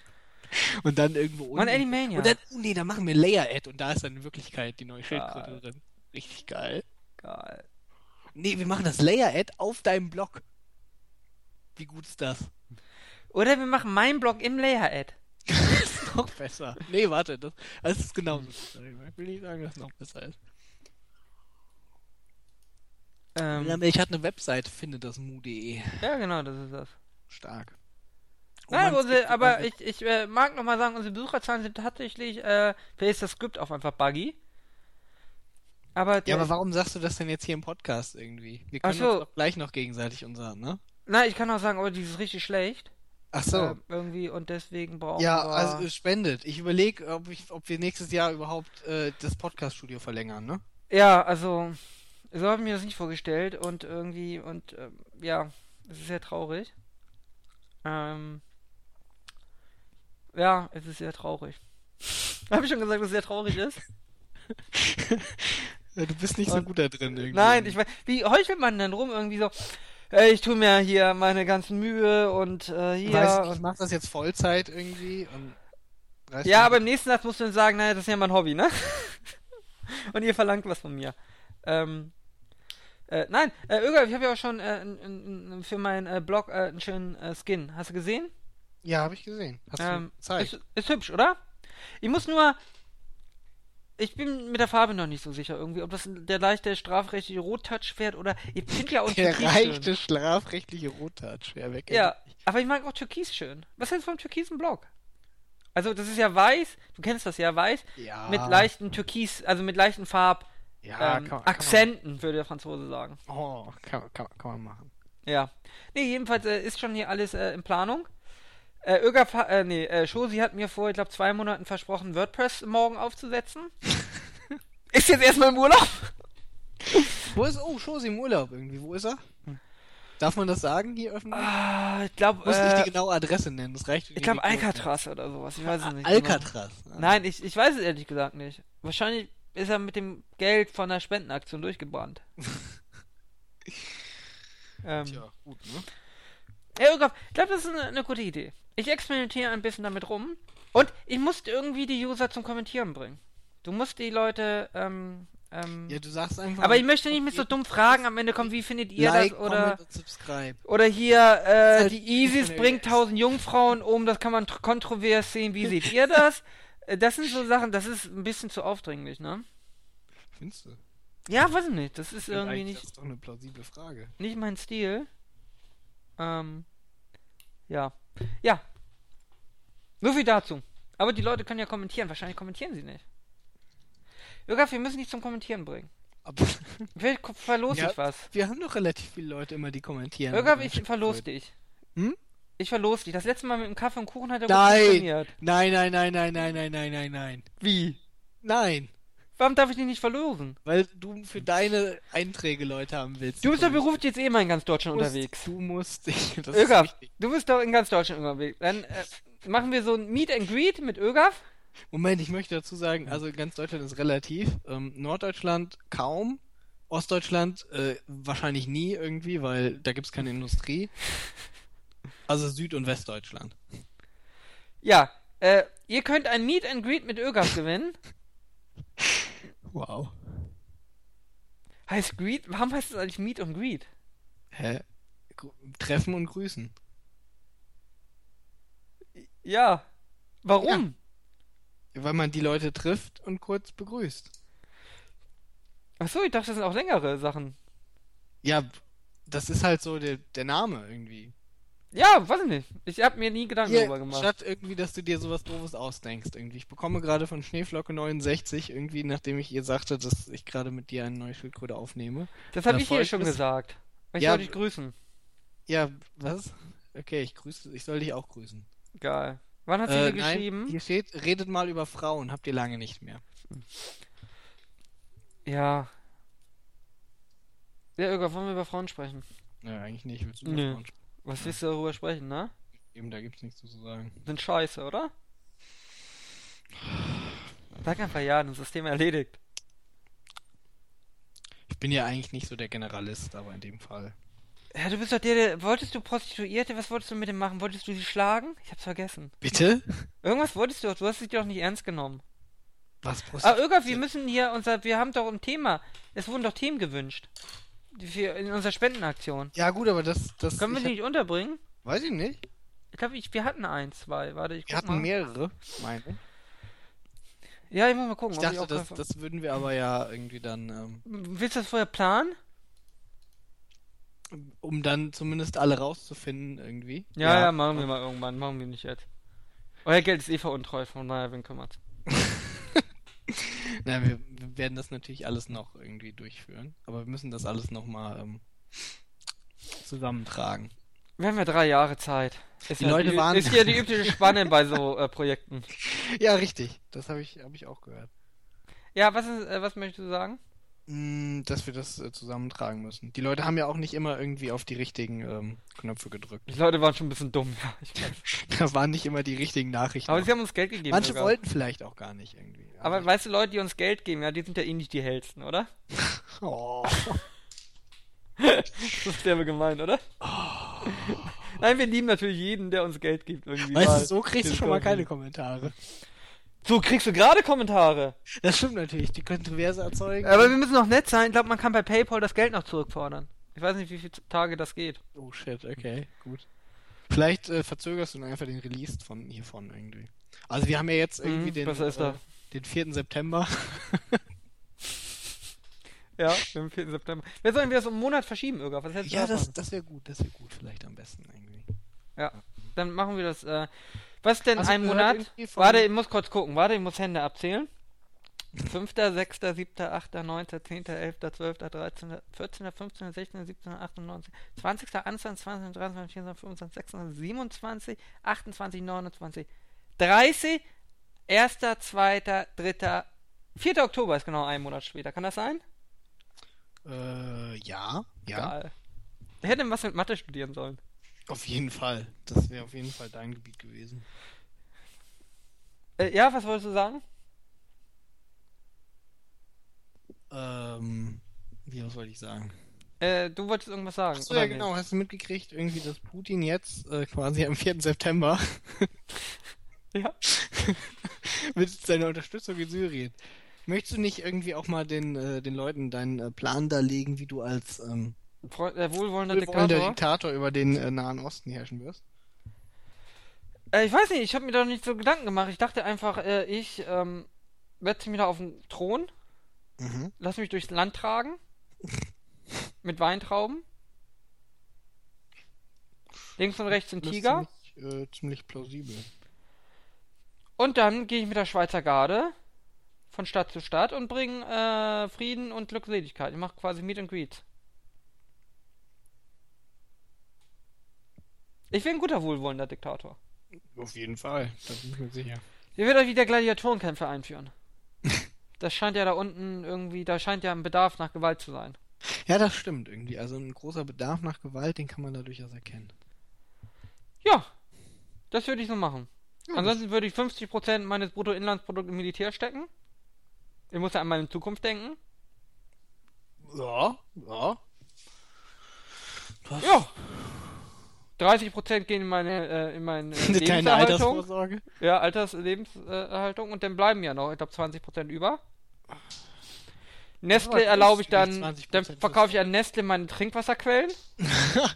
Und dann irgendwo unten. Mann, Animania. Und dann, oh nee, da machen wir Layer-Ad und da ist dann in Wirklichkeit die neue Schildkröte geil. drin. Richtig geil. Geil. Nee, wir machen das Layer-Ad auf deinem Blog. Wie gut ist das? Oder wir machen meinen Blog im Layer-Ad. das ist noch besser. Nee, warte, das, das ist genauso. Ich will nicht sagen, dass es noch besser ist. Ähm, ich hatte eine Website, finde das mu.de. Ja, genau, das ist das. Stark. Oh, Nein, unsere, aber ich, ich äh, mag nochmal sagen, unsere Besucherzahlen sind tatsächlich, äh, vielleicht ist das Skript auch einfach buggy. Aber ja, aber warum sagst du das denn jetzt hier im Podcast irgendwie? Wir können so. uns doch gleich noch gegenseitig unser, ne? Nein, ich kann auch sagen, aber die ist richtig schlecht. Ach so. Äh, irgendwie und deswegen brauchen ja, wir... Ja, also spendet. Ich überlege, ob, ob wir nächstes Jahr überhaupt äh, das Podcast-Studio verlängern, ne? Ja, also so habe ich mir das nicht vorgestellt und irgendwie und äh, ja, es ist sehr traurig. Ähm, ja, es ist sehr traurig. habe ich schon gesagt, dass es sehr traurig ist? Du bist nicht und, so gut da drin irgendwie. Nein, ich weiß, wie heuchelt man denn rum irgendwie so, ey, ich tue mir hier meine ganzen Mühe und äh, hier. Weißt du, ich mach das jetzt Vollzeit irgendwie und. Ja, aber im nächsten Satz musst du dann sagen, naja, das ist ja mein Hobby, ne? und ihr verlangt was von mir. Ähm, äh, nein, äh, Öger, ich habe ja auch schon äh, für meinen äh, Blog äh, einen schönen äh, Skin. Hast du gesehen? Ja, habe ich gesehen. Hast ähm, du gezeigt. Ist, ist hübsch, oder? Ich muss nur, ich bin mit der Farbe noch nicht so sicher irgendwie, ob das der leichte strafrechtliche Rottouch fährt oder ich finde ja auch Der leichte schön. strafrechtliche Rottouch wäre weg. Ja, aber ich mag auch Türkis schön. Was hältst du vom türkisen Block? Also das ist ja weiß, du kennst das ja weiß, ja. mit leichten Türkis, also mit leichten Farb ja, ähm, kann, kann Akzenten, man. würde der Franzose sagen. Oh, kann, kann, kann man machen. Ja. Nee, jedenfalls äh, ist schon hier alles äh, in Planung. Äh, Öger, äh, nee, äh, Shosi hat mir vor, ich glaube, zwei Monaten versprochen, WordPress morgen aufzusetzen. ist jetzt erstmal im Urlaub. Wo ist, oh, Shosi im Urlaub irgendwie, wo ist er? Darf man das sagen hier öffentlich? Ah, ich glaube, Muss nicht äh, die genaue Adresse nennen, das reicht. ich glaube Alcatraz oder sowas. Ich weiß es nicht. genau. Alcatraz. Nein, ich, ich weiß es ehrlich gesagt nicht. Wahrscheinlich ist er mit dem Geld von der Spendenaktion durchgebrannt. ähm, Tja, gut, ne? Irrgolf, ich glaube, das ist eine, eine gute Idee. Ich experimentiere ein bisschen damit rum. Und ich muss irgendwie die User zum Kommentieren bringen. Du musst die Leute, ähm, ähm, Ja, du sagst einfach. aber ich möchte nicht mit so dummen Fragen am Ende kommen, wie findet ihr like, das? Oder, oder hier, äh, die ISIS bringt US. tausend Jungfrauen um, das kann man tr- kontrovers sehen, wie seht ihr das? Äh, Das sind so Sachen, das ist ein bisschen zu aufdringlich, ne? Findest du? Ja, weiß ich nicht, das ist irgendwie nicht, Das ist doch eine plausible Frage. nicht mein Stil. Ähm, ja. Ja. So viel dazu. Aber die Leute können ja kommentieren. Wahrscheinlich kommentieren sie nicht. Jürgen, wir müssen dich zum Kommentieren bringen. Vielleicht verlose Ja. ich was. wir haben doch relativ viele Leute immer, die kommentieren. Jürgen, ich verlose dich. Hm? Ich verlose dich. Das letzte Mal mit dem Kaffee und Kuchen hat er gut Nein. funktioniert. Nein, nein, nein, nein, nein, nein, nein, nein, nein. Wie? Nein. Warum darf ich dich nicht verlosen? Weil du für deine Einträge Leute haben willst. Du bist doch beruflich jetzt eh mal in ganz Deutschland Du musst- unterwegs. Du musst dich. Das Ögaf, du bist doch in ganz Deutschland unterwegs. Dann äh, machen wir so ein Meet and Greet mit Ögaf. Moment, ich möchte dazu sagen, also ganz Deutschland ist relativ. Ähm, Norddeutschland kaum. Ostdeutschland äh, wahrscheinlich nie irgendwie, weil da gibt's keine Industrie. Also Süd- und Westdeutschland. Ja, äh, ihr könnt ein Meet and Greet mit Ögaf gewinnen. Wow. Heißt Greet? Warum heißt es eigentlich Meet and Greet? Hä? Treffen und grüßen. Ja. Warum? Weil man die Leute trifft und kurz begrüßt. Achso, ich dachte, das sind auch längere Sachen. Ja, das ist halt so der, der Name irgendwie. Ja, weiß ich nicht. Ich hab mir nie Gedanken Hier, darüber gemacht. statt irgendwie, dass du dir sowas doofes ausdenkst irgendwie. Ich bekomme gerade von Schneeflocke 69 irgendwie, nachdem ich ihr sagte, dass ich gerade mit dir eine neue Schildkröte aufnehme. Das habe ich hier schon gesagt. Ich Ja, soll dich grüßen. Ja, was? Okay, ich grüße, ich soll dich auch grüßen. Geil. Wann hat sie Äh, dir nein, geschrieben? hier steht, redet mal über Frauen, habt ihr lange nicht mehr. Ja. Ja, Ögaf, wollen wir über Frauen sprechen? Ja, eigentlich nicht, willst du über Nö. Frauen sprechen? Was willst du darüber sprechen, ne? Eben, da gibt's nichts zu sagen. Sind scheiße, oder? Sag einfach ja, das Thema erledigt. Ich bin ja eigentlich nicht so der Generalist, aber in dem Fall. Ja, du bist doch der, der. Wolltest du Prostituierte? Was wolltest du mit dem machen? Wolltest du sie schlagen? Ich hab's vergessen. Bitte? Irgendwas wolltest du doch. Du hast dich doch nicht ernst genommen. Was Ah, Ögaf, wir müssen hier unser. Wir haben doch ein Thema. Es wurden doch Themen gewünscht. In unserer Spendenaktion. Ja gut, aber das, das Können wir ich die nicht unterbringen? weiß ich nicht. Ich glaube, ich, wir hatten ein, zwei. Warte, ich guck Wir hatten mal. mehrere, meine. Ja, ich muss mal gucken. Ich dachte, auch das, das würden wir aber ja irgendwie dann, ähm, Willst du das vorher planen? um dann zumindest alle rauszufinden irgendwie. Ja, ja, machen wir mal irgendwann. Machen wir nicht jetzt. Euer Geld ist eh veruntreu, von daher, wen kümmert's? Na, wir, wir werden das natürlich alles noch irgendwie durchführen, aber wir müssen das alles nochmal ähm, zusammentragen. Wir haben ja drei Jahre Zeit. Ist Die ja Leute die, waren- Ist ja die übliche Spanne bei so äh, Projekten. Ja, richtig. Das habe ich, hab ich auch gehört. Ja, was, ist, äh, was möchtest du sagen? Mm, dass wir das äh, zusammentragen müssen. Die Leute haben ja auch nicht immer irgendwie auf die richtigen ähm, Knöpfe gedrückt. Die Leute waren schon ein bisschen dumm, ja. Da waren nicht immer die richtigen Nachrichten. Aber auf. sie haben uns Geld gegeben. Manche sogar. wollten vielleicht auch gar nicht irgendwie. Aber weißt du, Leute, die uns Geld geben, ja, die sind ja eh nicht die hellsten, oder? oh. Das ist derbe gemein, oder? Nein, wir lieben natürlich jeden, der uns Geld gibt. Irgendwie Weißt mal. du, so kriegst du schon mal keine Kommentare. So kriegst du gerade Kommentare. Das stimmt natürlich, die Kontroverse erzeugen. Aber wir müssen noch nett sein. Ich glaube, man kann bei PayPal das Geld noch zurückfordern. Ich weiß nicht, wie viele Tage das geht. Oh shit, okay, gut. Vielleicht äh, verzögerst du dann einfach den Release von hiervon irgendwie. Also wir haben ja jetzt irgendwie Mhm, den, besser ist äh, da. Den 4. September. Ja, am 4. September. Wir sollen wir das um einen Monat verschieben, Irga. Was hältst du ja, das, das wäre gut, das wäre gut, vielleicht am besten irgendwie. Ja, dann machen wir das. Äh, was denn du ein Monat? Warte, ich muss kurz gucken. Warte, ich muss Hände abzählen. 5., 6., 7., 8., 9., 10., 11., 12., 13., 14., 15., 16., 17., 18., 19., 20., 21., 22., 23., 24., 25., 26., 27., 28., 29., 30., 1., 2., 3., 4. Oktober ist genau ein Monat später. Kann das sein? Äh, ja, ja. Er hätte was mit Mathe studieren sollen. Auf jeden Fall. Das wäre auf jeden Fall dein Gebiet gewesen. Äh, ja, was wolltest du sagen? Ähm, wie was wollte ich sagen? Äh, du wolltest irgendwas sagen. Achso, ja genau. Hast du mitgekriegt, irgendwie, dass Putin jetzt äh, quasi am 4. September? Ja. mit seiner Unterstützung in Syrien. Möchtest du nicht irgendwie auch mal den, äh, den Leuten deinen äh, Plan darlegen, wie du als ähm, Freund, wohlwollende wohlwollender Diktator. Diktator über den äh, Nahen Osten herrschen wirst? Äh, ich weiß nicht, ich habe mir da nicht so Gedanken gemacht. Ich dachte einfach, äh, ich ähm, setze mich da auf den Thron, Mhm. lass mich durchs Land tragen. mit Weintrauben. Links und rechts ein Tiger. Ziemlich, äh, ziemlich plausibel. Und dann gehe ich mit der Schweizer Garde von Stadt zu Stadt und bringe äh, Frieden und Glückseligkeit. Ich mache quasi Meet and Greet. Ich bin ein guter, wohlwollender Diktator. Auf jeden Fall, da bin ich mir sicher. Ich will euch wieder Gladiatorenkämpfe einführen. Das scheint ja da unten irgendwie, da scheint ja ein Bedarf nach Gewalt zu sein. Ja, das stimmt irgendwie. Also ein großer Bedarf nach Gewalt, den kann man da durchaus erkennen. Ja, das würde ich so machen. Ansonsten würde ich 50% meines Bruttoinlandsprodukts im Militär stecken. Ich muss ja an meine Zukunft denken. Ja, ja. Das Ja. 30% gehen in meine, äh, in meine äh, Lebenserhaltung. Altersvorsorge. Ja, Alterslebenserhaltung. Und dann bleiben ja noch, ich glaube, 20% über. Nestle erlaube ich dann, 20% dann verkaufe ich an Nestle meine Trinkwasserquellen.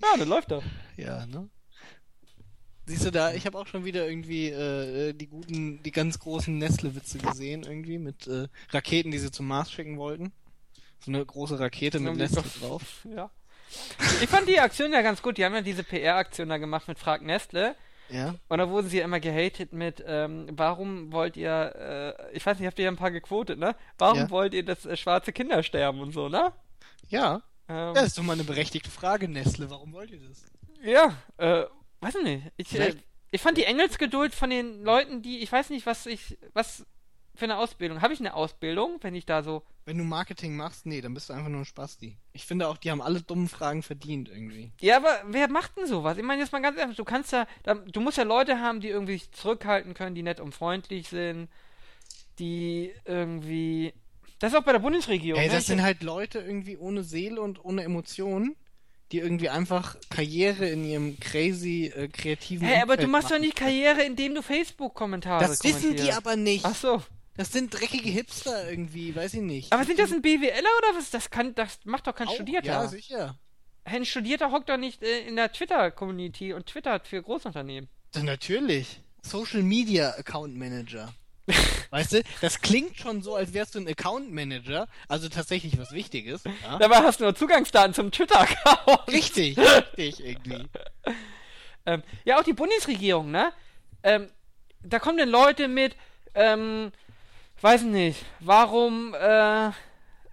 Ja, das läuft doch. Ja, ne? Siehst du da, ich habe auch schon wieder irgendwie äh, die guten, die ganz großen Nestle-Witze gesehen, irgendwie, mit äh, Raketen, die sie zum Mars schicken wollten. So eine große Rakete mit Nestle drauf. Ja. Ich fand die Aktion ja ganz gut. Die haben ja diese PR-Aktion da gemacht mit Frag Nestle. Ja. Und da wurden sie ja immer gehatet mit, ähm, warum wollt ihr, äh, ich weiß nicht, habt ihr ja ein paar gequotet, ne? Warum Ja. wollt ihr, dass äh, schwarze Kinder sterben und so, ne? Ja. Ähm, Das ist doch mal eine berechtigte Frage, Nestle. Warum wollt ihr das? ja, äh, weiß nicht. Ich, äh, ich fand die Engelsgeduld von den Leuten, die, ich weiß nicht, was ich, was für eine Ausbildung. Habe ich eine Ausbildung, wenn ich da so. Wenn du Marketing machst, nee, dann bist du einfach nur ein Spasti. Ich finde auch, die haben alle dummen Fragen verdient, irgendwie. Ja, aber wer macht denn sowas? Ich meine jetzt mal ganz ehrlich, du kannst ja, du musst ja Leute haben, die irgendwie sich zurückhalten können, die nett und freundlich sind, die irgendwie. Das ist auch bei der Bundesregierung. Ey, ne? das Ich- sind halt Leute irgendwie ohne Seele und ohne Emotionen, die irgendwie einfach Karriere in ihrem crazy äh, kreativen Hä, aber du machst doch nicht Karriere, indem du Facebook-Kommentare Das wissen die aber nicht. Ach so. Das sind dreckige Hipster irgendwie, weiß ich nicht. Aber sind das ein BWLer oder was? Das kann, das macht doch kein Auch, Studierter. Ja, sicher. Ein Studierter hockt doch nicht äh, in der Twitter-Community und twittert für Großunternehmen. Ja, natürlich. Social Media Account Manager. weißt du, das klingt schon so, als wärst du ein Account Manager, also tatsächlich was Wichtiges. Ja? Dabei hast du nur Zugangsdaten zum Twitter-Account. Richtig, richtig irgendwie. Ähm, ja, auch die Bundesregierung, ne? Ähm, da kommen dann Leute mit, ähm, weiß nicht, warum äh,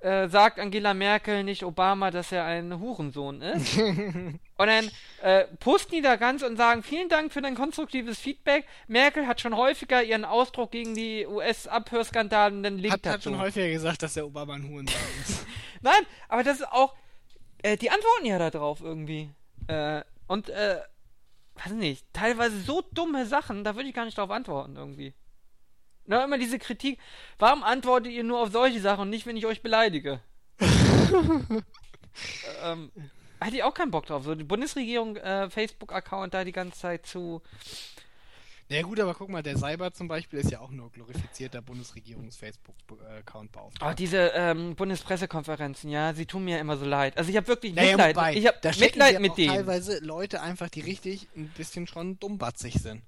äh, sagt Angela Merkel nicht Obama, dass er ein Hurensohn ist? und dann äh, posten die da ganz und sagen, vielen Dank für dein konstruktives Feedback. Merkel hat schon häufiger ihren Ausdruck gegen die US-Abhörskandale und dann Link Hat, hat dazu. schon häufiger gesagt, dass der Obama ein Hurensohn ist. Nein, aber das ist auch. Äh, die antworten ja da drauf irgendwie. Äh, und, äh, weiß nicht, teilweise so dumme Sachen, da würde ich gar nicht drauf antworten irgendwie. Na, immer diese Kritik. Warum antwortet ihr nur auf solche Sachen und nicht, wenn ich euch beleidige? ähm, hätte ich auch keinen Bock drauf. So, die Bundesregierung, äh, Facebook-Account da die ganze Zeit zu. Ja gut, aber guck mal, der Cyber zum Beispiel ist ja auch nur glorifizierter Bundesregierungs-Facebook-Account Oh, beauftragt. diese ähm, Bundespressekonferenzen, ja, sie tun mir immer so leid. Also ich habe wirklich Naja, Mitleid. wobei, ich habe Mitleid mit denen. teilweise Leute einfach, die richtig ein bisschen schon dummbatzig sind.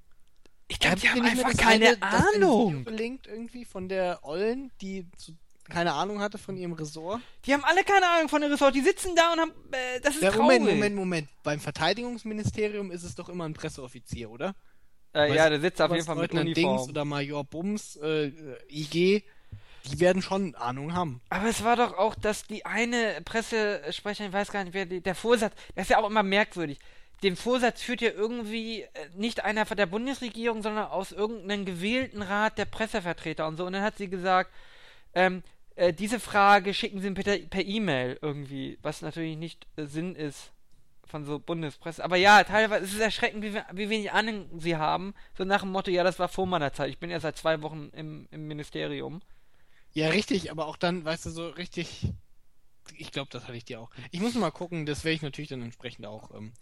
Ich glaube, die haben einfach keine eine- das Video Ahnung. Verlinkt irgendwie von der Ollen, die zu, keine Ahnung hatte von ihrem Ressort. Die haben alle keine Ahnung von der Ressort. Die sitzen da und haben. Äh, das ist Ja, traurig. Moment, Moment, Moment. Beim Verteidigungsministerium ist es doch immer ein Presseoffizier, oder? Äh, ja, der sitzt auf jeden Fall mit Leutnant Dings Uniform. oder Major Bums, äh, äh, IG, die werden schon Ahnung haben. Aber es war doch auch, dass die eine Pressesprecherin, ich weiß gar nicht, wer die, der Vorsatz, das ist ja auch immer merkwürdig. Den Vorsatz führt ja irgendwie äh, nicht einer von der Bundesregierung, sondern aus irgendeinem gewählten Rat der Pressevertreter und so. Und dann hat sie gesagt, ähm, äh, diese Frage schicken sie per per E-Mail irgendwie, was natürlich nicht äh, Sinn ist von so Bundespresse. Aber ja, teilweise ist es erschreckend, wie, wie wenig Ahnung sie haben. So nach dem Motto, ja, das war vor meiner Zeit. Ich bin ja seit zwei Wochen im, im Ministerium. Ja, richtig, aber auch dann, weißt du, so richtig. Ich glaube, das hatte ich dir auch. Ich muss mal gucken, das werde ich natürlich dann entsprechend auch. Ähm,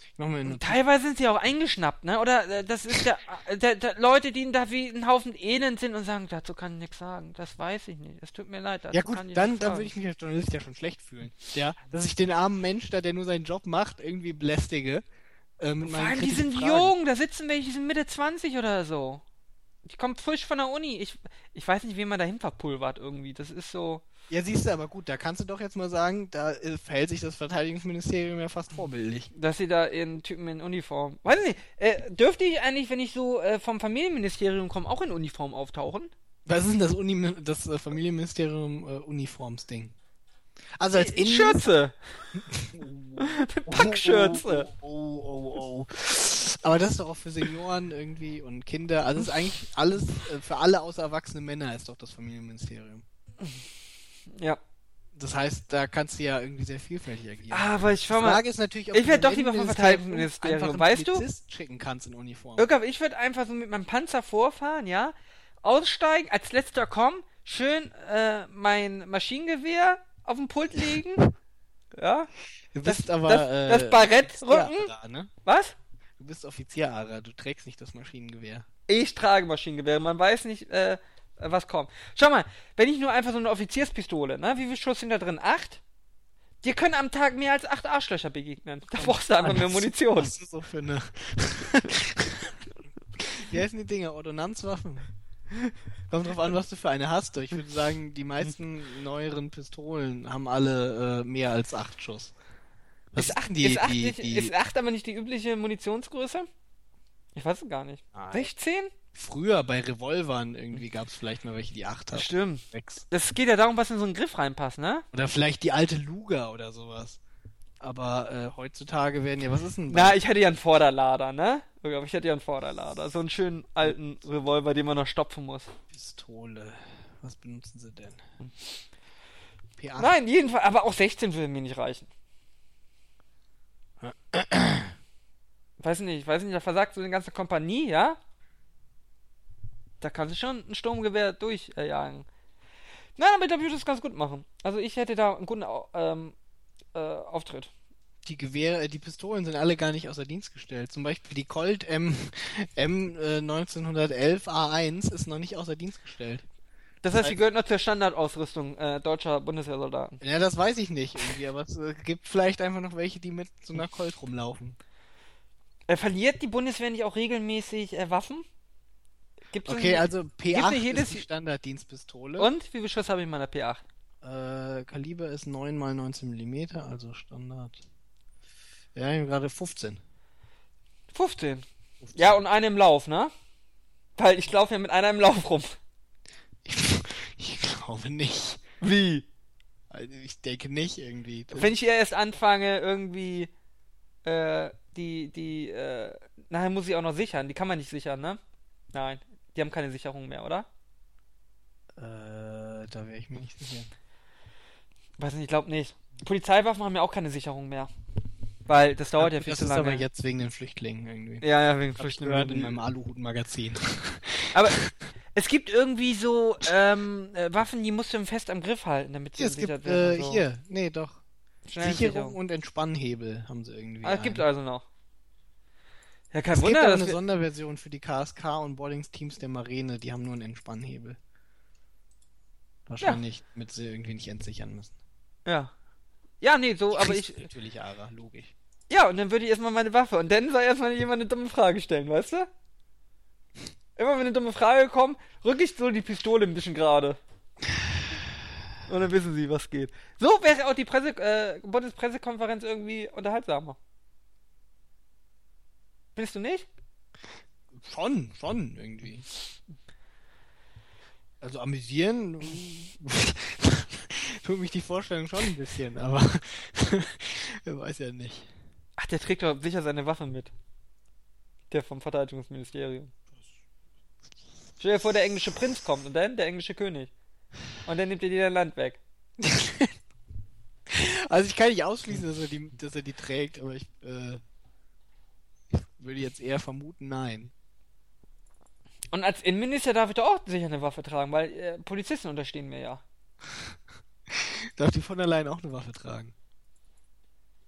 teilweise sind sie auch eingeschnappt, ne? Oder äh, das ist der, äh, der, der Leute, die da wie ein Haufen Elend sind und sagen, dazu kann ich nichts sagen. Das weiß ich nicht. Es tut mir leid. Ja gut, dann, dann würde ich mich als Journalist ja schon schlecht fühlen. Ja, dass ich den armen Mensch da, der nur seinen Job macht, irgendwie belästige. Äh, Vor allem, die sind Fragen. jung, da sitzen welche, die sind Mitte 20 oder so. Die kommen frisch von der Uni. Ich, ich weiß nicht, wie man dahin verpulvert irgendwie. Das ist so. Ja, siehst du, aber gut, da kannst du doch jetzt mal sagen, da äh, verhält sich das Verteidigungsministerium ja fast vorbildlich. dass sie da ihren Typen in Uniform. Weiß nicht, äh, dürfte ich eigentlich, wenn ich so äh, vom Familienministerium komme, auch in Uniform auftauchen? Was ist denn das, Uni das äh, Familienministerium äh, Uniformsding? Also als Innen... Schürze! Packschürze! Oh, oh, oh, oh. Aber das ist doch auch für Senioren irgendwie und Kinder. Also es ist eigentlich alles, äh, für alle außer erwachsene Männer ist doch das Familienministerium. Ja. Das heißt, da kannst du ja irgendwie sehr vielfältig agieren. Aber ich schau mal. Frage ist natürlich, ob Ich du werd vom doch lieber vom Verteidigungsministerium, weißt du? Schicken kannst in Uniform. Irrgab, ich würde einfach so mit meinem Panzer vorfahren, ja? Aussteigen, als letzter kommen, schön äh, mein Maschinengewehr auf den Pult legen. Ja? Du Das, bist aber das, äh, das Barett rücken. Ne? Was? Du bist Offizier Ara, du trägst nicht das Maschinengewehr. Ich trage Maschinengewehre, man weiß nicht, äh, was kommt. Schau mal, wenn ich nur einfach so eine Offizierspistole, ne? Wie viel Schuss sind da drin? Acht? Dir können am Tag mehr als acht Arschlöcher begegnen. Da brauchst du einfach mehr Munition. Was ist so für eine. Wie heißen die Dinger? Ordonnanzwaffen? Kommt drauf an, was du für eine hast. Ich würde sagen, die meisten neueren Pistolen haben alle äh, mehr als acht Schuss. Was Ist acht, denn die, ist, acht die, nicht, die, ist acht aber nicht die übliche Munitionsgröße? Ich weiß es gar nicht. Nein. 16? Früher bei Revolvern irgendwie gab es vielleicht mal welche, die acht Das hatten. stimmt. Sechs. Das geht ja darum, was in so einen Griff reinpasst, ne? Oder vielleicht die alte Luger oder sowas. Aber äh, heutzutage werden ja, was ist denn? Na, ich hätte ja einen Vorderlader, ne? Ich hätte ja einen Vorderlader. So einen schönen alten Revolver, den man noch stopfen muss. Pistole. Was benutzen sie denn? P8. Nein, jedenfalls, aber auch 16 würde mir nicht reichen. weiß nicht, weiß nicht, da versagt so eine ganze Kompanie, ja? Da kannst du schon ein Sturmgewehr durchjagen. Nein, aber ich würde das ganz gut machen. Also ich hätte da einen guten ähm, äh, Auftritt. Die Gewehre, äh, die Pistolen sind alle gar nicht außer Dienst gestellt. Zum Beispiel die Colt M, M äh, 1911 A1 ist noch nicht außer Dienst gestellt. Das heißt, sie gehört noch zur Standardausrüstung äh, deutscher Bundeswehrsoldaten. Ja, das weiß ich nicht irgendwie, aber es äh, gibt vielleicht einfach noch welche, die mit so einer Colt rumlaufen. Äh, verliert die Bundeswehr nicht auch regelmäßig äh, Waffen? Gibt's Okay, nicht- also P8 nicht jedes- ist die Standarddienstpistole. Und? Wie viel Schuss habe ich in meiner P8? Äh, Kaliber ist 9 x 19 mm, also Standard. Ja, ich hab gerade 15. 15. Ja, und eine im Lauf, ne? Weil ich laufe ja mit einer im Lauf rum. Ich, ich glaube nicht. Wie? Also ich denke nicht irgendwie. Wenn ich erst anfange, irgendwie, äh, die, die, äh, nachher muss ich auch noch sichern. Die kann man nicht sichern, ne? Nein, die haben keine Sicherung mehr, oder? Äh, da wäre ich mir nicht sicher. Weiß nicht, ich glaube nicht. Polizeiwaffen haben ja auch keine Sicherung mehr. Weil das dauert ja viel das zu ist lange. aber jetzt wegen den Flüchtlingen irgendwie. Ja, ja, wegen Hab ich gehört in Flüchtlingen. meinem Aluhut-Magazin. Aber es gibt irgendwie so ähm, äh, Waffen, die musst du fest am Griff halten, damit sie Hier, es gibt, werden. äh, so. hier, nee, doch. Sicherung. Und Entspannhebel haben sie irgendwie. Ah, es gibt also noch. Ja, kein Es gibt Wunder, aber dass eine wir, Sonderversion für die KSK und Boardingsteams der Marine, die haben nur einen Entspannhebel. Wahrscheinlich, damit sie irgendwie nicht entsichern müssen. Ja. Ja, nee, so, aber ich. Natürlich, Ara, logisch. Ja, und dann würde ich erstmal meine Waffe. Und dann soll erstmal jemand eine dumme Frage stellen, weißt du? Immer wenn eine dumme Frage kommt, rück ich so die Pistole ein bisschen gerade. Und dann wissen sie, was geht. So wäre auch die Presse, äh, Bundespressekonferenz irgendwie unterhaltsamer. Findest du nicht? Schon, schon, irgendwie. Also amüsieren tut mich die Vorstellung schon ein bisschen, aber wer weiß ja nicht. Ach, der trägt doch sicher seine Waffe mit. Der vom Verteidigungsministerium. Stell dir vor, der englische Prinz kommt und dann der englische König. Und dann nimmt er dir dein Land weg. also ich kann nicht ausschließen, dass er die, dass er die trägt, aber ich, äh, ich würde jetzt eher vermuten, nein. Und als Innenminister darf ich doch auch sicher eine Waffe tragen, weil äh, Polizisten unterstehen mir ja. Darf die von der Leyen auch eine Waffe tragen?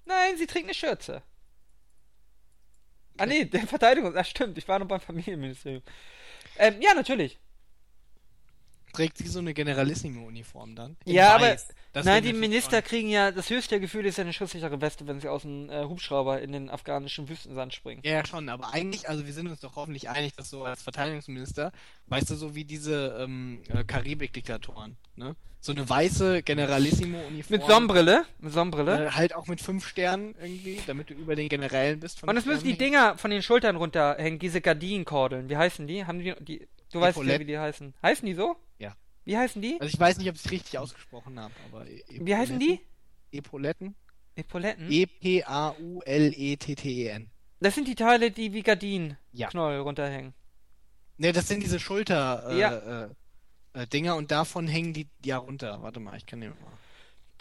Nein, sie trägt eine Schürze. Ah nee, der Verteidigung, das stimmt, ich war noch beim Familienministerium. Ähm, ja, natürlich. Trägt sie so eine Generalissimo-Uniform dann? Ja, aber Weiß. Das nein, die Minister kriegen ja, das höchste Gefühl ist ja eine schusssichere Weste, wenn sie aus dem äh, Hubschrauber in den afghanischen Wüstensand springen. Ja, ja, schon, aber eigentlich, also wir sind uns doch hoffentlich einig, dass so als Verteidigungsminister, weißt du, so wie diese ähm, äh, Karibik-Diktatoren, ne? So eine weiße Generalissimo-Uniform. Mit Sonnenbrille, mit Sonnenbrille. Äh, halt auch mit fünf Sternen irgendwie, damit du über den Generälen bist. Und es müssen die Dinger von den Schultern runterhängen, diese Gardinenkordeln. Wie heißen die? Haben die, die du weißt Epaulette. wie die heißen. Heißen die so? Ja. Wie heißen die? Also ich weiß nicht, ob ich es richtig ausgesprochen habe, aber... E Wie heißen die? Epauletten? Epauletten? E E-P-A-U-L-E-T-T-E-N. Das sind die Teile, die wie Gardinen Ja. Knoll runterhängen. Ne, das sind diese Schulter... Äh, Ja. äh, äh, Dinger und davon hängen die ja runter. Warte mal, ich kann den mal...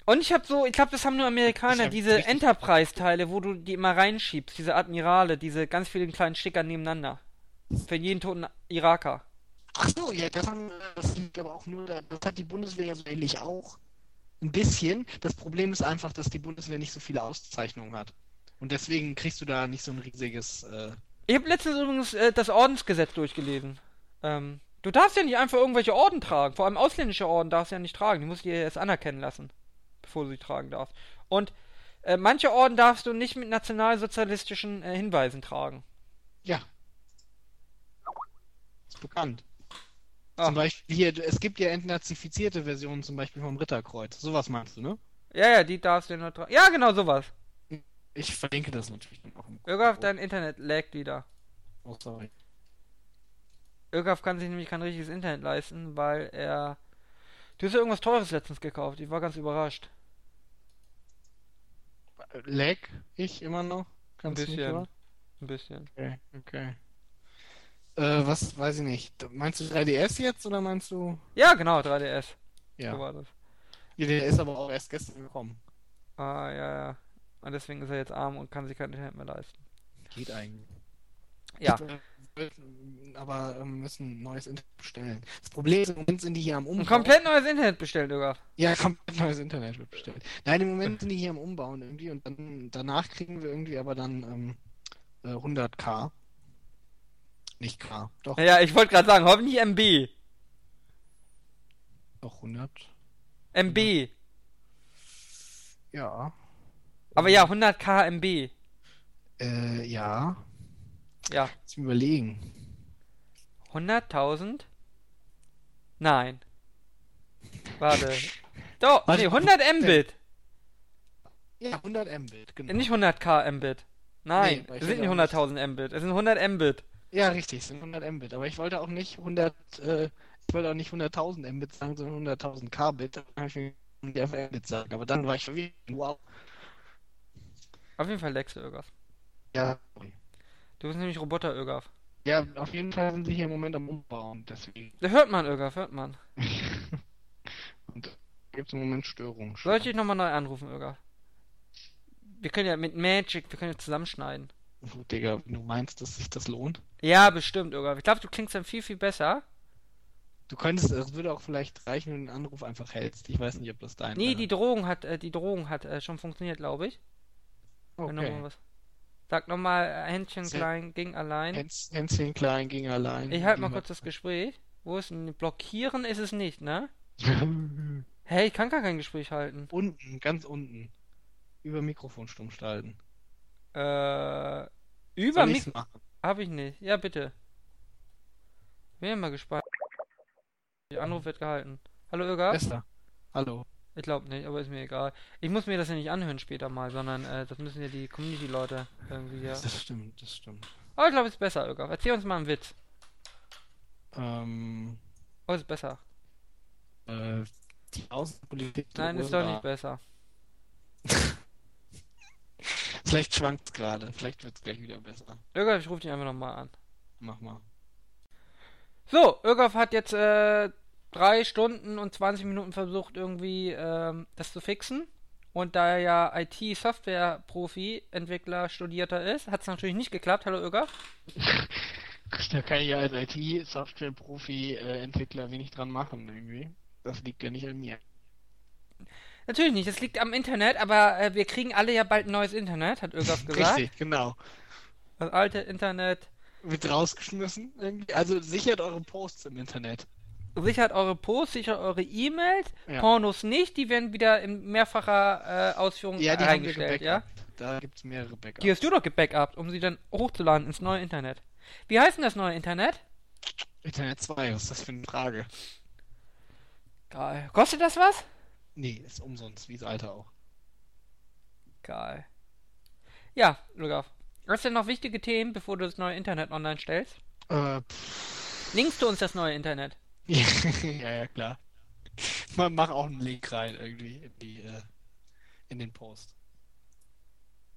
Und ich habe so, ich glaube, das haben nur Amerikaner, diese Enterprise-Teile, wo du die immer reinschiebst, diese Admirale, diese ganz vielen kleinen Sticker nebeneinander. Für jeden toten Iraker. Ach so, ja, das, haben, das liegt aber auch nur, da- das hat die Bundeswehr ja so ähnlich auch. Ein bisschen. Das Problem ist einfach, dass die Bundeswehr nicht so viele Auszeichnungen hat. Und deswegen kriegst du da nicht so ein riesiges. Äh... Ich habe letztens übrigens äh, das Ordensgesetz durchgelesen. Ähm, du darfst ja nicht einfach irgendwelche Orden tragen. Vor allem ausländische Orden darfst du ja nicht tragen. Die musst du dir erst anerkennen lassen, bevor du sie tragen darfst. Und äh, manche Orden darfst du nicht mit nationalsozialistischen äh, Hinweisen tragen. Ja. Ist bekannt. Ah. Zum Beispiel hier, es gibt ja entnazifizierte Versionen, zum Beispiel vom Ritterkreuz. Sowas meinst du, ne? Ja, ja, die darfst du nur tragen. Ja, genau sowas. Ich verlinke das natürlich dann auch im Irgaf, dein Internet laggt wieder. Oh, sorry. Irgaf kann sich nämlich kein richtiges Internet leisten, weil er. Du hast ja irgendwas Teures letztens gekauft. Ich war ganz überrascht. Lag ich immer noch? Ein Kannst du mich bisschen. Ein bisschen. Okay, okay. Äh, was weiß ich nicht. Meinst du 3DS jetzt oder meinst du. Ja, genau, 3DS. So Ja. war das. Ja, der ist aber auch erst gestern gekommen. Ah, ja, ja. Und deswegen ist er jetzt arm und kann sich kein Internet mehr leisten. Geht eigentlich. Ja. Äh, aber ähm, müssen ein neues Internet bestellen. Das Problem ist, im Moment sind die hier am Umbau. Ein komplett neues Internet bestellt, Irgaf. Ja, komplett neues Internet wird bestellt. Nein, im Moment sind die hier am Umbauen irgendwie und dann danach kriegen wir irgendwie aber dann ähm, äh, 100k. Nicht K, doch, Ja, ich wollte gerade sagen, hoffentlich MB. doch 100. MB. Ja. Aber ja, 100k MB. Äh, ja. Ja. Mich überlegen. 100.000? Nein. Warte. Doch, Warte, nee, 100 Mbit. Ja, 100 Mbit, genau. Nicht 100k Mbit. Nein, Nee, es sind nicht auch 100.000 Mbit. Es sind 100 Mbit. Ja, richtig, es sind 100 Mbit. Aber ich wollte auch nicht 100, äh, ich wollte auch nicht 100.000 Mbit sagen, sondern 100.000 Kbit. Dann habe ich mir die Mbit sagen. Aber dann war ich verwirrt. Wow. Auf jeden Fall Lex Irgaf. Ja, sorry. Du bist nämlich Roboter Irgaf. Ja, auf jeden Fall sind sie hier im Moment am Umbauen, deswegen. Da hört man Irgaf, hört man. Und gibt es im Moment Störungen. Soll ich nochmal neu anrufen, Irgaf? Wir können ja mit Magic, wir können ja zusammenschneiden. Gut, Digga, wenn du meinst, dass sich das lohnt. Ja, bestimmt, Irgaf. Ich glaube, du klingst dann viel, viel besser. Du könntest, es würde auch vielleicht reichen, wenn du den Anruf einfach hältst. Ich weiß nicht, ob das dein Nee, äh, die Drohung hat, äh, die Drohung hat äh, schon funktioniert, glaube ich. Wenn noch mal Okay. was. Sag nochmal, äh, Händchen klein, ging allein. Häns, Hänschen klein ging allein. Ich halte mal kurz das Gespräch. Wo ist denn? Blockieren ist es nicht, ne? Hey, ich kann gar kein Gespräch halten. unten, ganz unten. Über Mikrofon stumm schalten. Äh, über mich habe ich nicht. Ja, bitte. Bin mal gespannt. Der Anruf wird gehalten. Hallo Irga? Besser. Hallo. Ich glaube nicht, aber ist mir egal. Ich muss mir das ja nicht anhören später mal, sondern äh, das müssen ja die Community-Leute irgendwie ja. Das stimmt, das stimmt. Aber ich glaube, es ist besser, Irga. Erzähl uns mal einen Witz. Ähm, Oh, ist besser. äh, die Außenpolitik. Nein, ist doch nicht besser. Vielleicht schwankt's gerade. Vielleicht wird's gleich wieder besser. Irga, ich rufe dich einfach nochmal an. Mach mal. So, Irgaf hat jetzt äh, drei Stunden und 20 Minuten versucht, irgendwie ähm, das zu fixen. Und da er ja IT-Software-Profi, Entwickler, Studierter ist, hat es natürlich nicht geklappt. Hallo Öger. da kann ich ja als IT-Software-Profi, äh, wenig dran machen, irgendwie. Das liegt ja nicht an mir. Natürlich nicht, das liegt am Internet, aber äh, wir kriegen alle ja bald ein neues Internet, hat Ögaf gesagt. Richtig, genau. Das alte Internet. Wird rausgeschmissen. Irgendwie. Also sichert eure Posts im Internet. Sichert eure Posts, sichert eure E-Mails, ja. Pornos nicht, die werden wieder in mehrfacher äh, Ausführung ja, die eingestellt, ja? Da gibt es mehrere Backups. Die hast du doch gebackupt, um sie dann hochzuladen ins neue Internet. Wie heißt denn das neue Internet? Internet 2, was ist das für eine Frage? Geil. Kostet das was? Nee, ist umsonst, wie das alte auch. Geil. Ja, Lugaf. Hast du denn noch wichtige Themen, bevor du das neue Internet online stellst? Äh, pff. Linkst du uns das neue Internet? ja, ja, klar. Man macht auch einen Link rein irgendwie in die, äh, in den Post.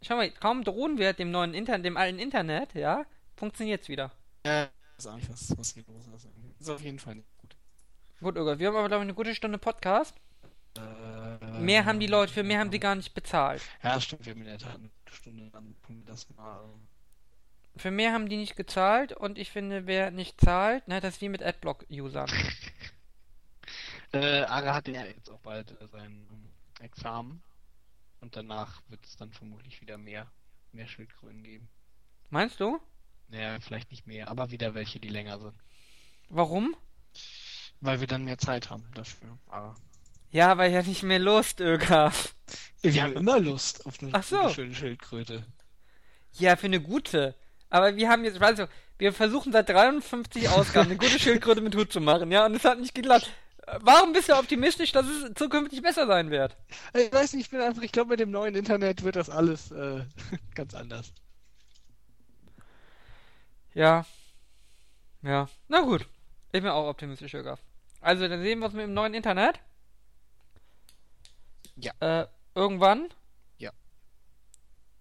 Schau mal, kaum drohen wir dem neuen Internet, dem alten Internet, ja, funktioniert's wieder. Ja, das ist nicht was, was hier los ist. Ist auf jeden Fall nicht gut. Gut, Uga, wir haben aber, glaube ich, eine gute Stunde Podcast. Äh, mehr haben die Leute, für mehr haben sie gar nicht bezahlt. Ja, stimmt, wir haben in der Tat eine Stunde dann das mal. Für mehr haben die nicht gezahlt und ich finde, wer nicht zahlt, ne, das ist wie mit Adblock-Usern. äh, Ara hat ja jetzt auch bald äh, sein Examen und danach wird es dann vermutlich wieder mehr, mehr Schildkröten geben. Meinst du? Naja, vielleicht nicht mehr, aber wieder welche, die länger sind. Warum? Weil wir dann mehr Zeit haben dafür. Aber ja, weil ja nicht mehr Lust, Öga. Wir haben immer Lust auf eine, Ach so. schöne Schildkröte. Ja, für eine gute. Aber wir haben jetzt, weißt du, wir versuchen seit 53 Ausgaben eine gute Schildkröte mit Hut zu machen, ja, und es hat nicht geklappt. Warum bist du optimistisch, dass es zukünftig besser sein wird? Ich weiß nicht, ich bin einfach, ich glaube, mit dem neuen Internet wird das alles äh, ganz anders. Ja. Ja. Na gut. Ich bin auch optimistisch, Jürgen. Also, dann sehen wir uns mit dem neuen Internet. Ja. Äh, irgendwann? Ja.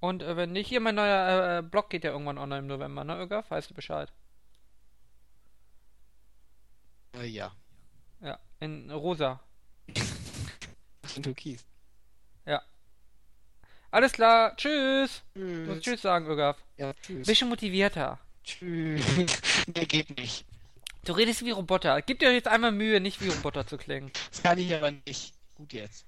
Und äh, wenn nicht, hier mein neuer äh, Blog geht ja irgendwann online im November, ne, Ögaf? Weißt du Bescheid? Äh, ja. Ja, in rosa. in Türkis. Ja. Alles klar, tschüss. Tschüss. Du musst tschüss sagen, Ögaf. Ja, tschüss. Bisschen motivierter. Tschüss. nee, geht nicht. Du redest wie Roboter. Gib dir jetzt einmal Mühe, nicht wie Roboter zu klingen. Das kann ich aber nicht. Gut jetzt.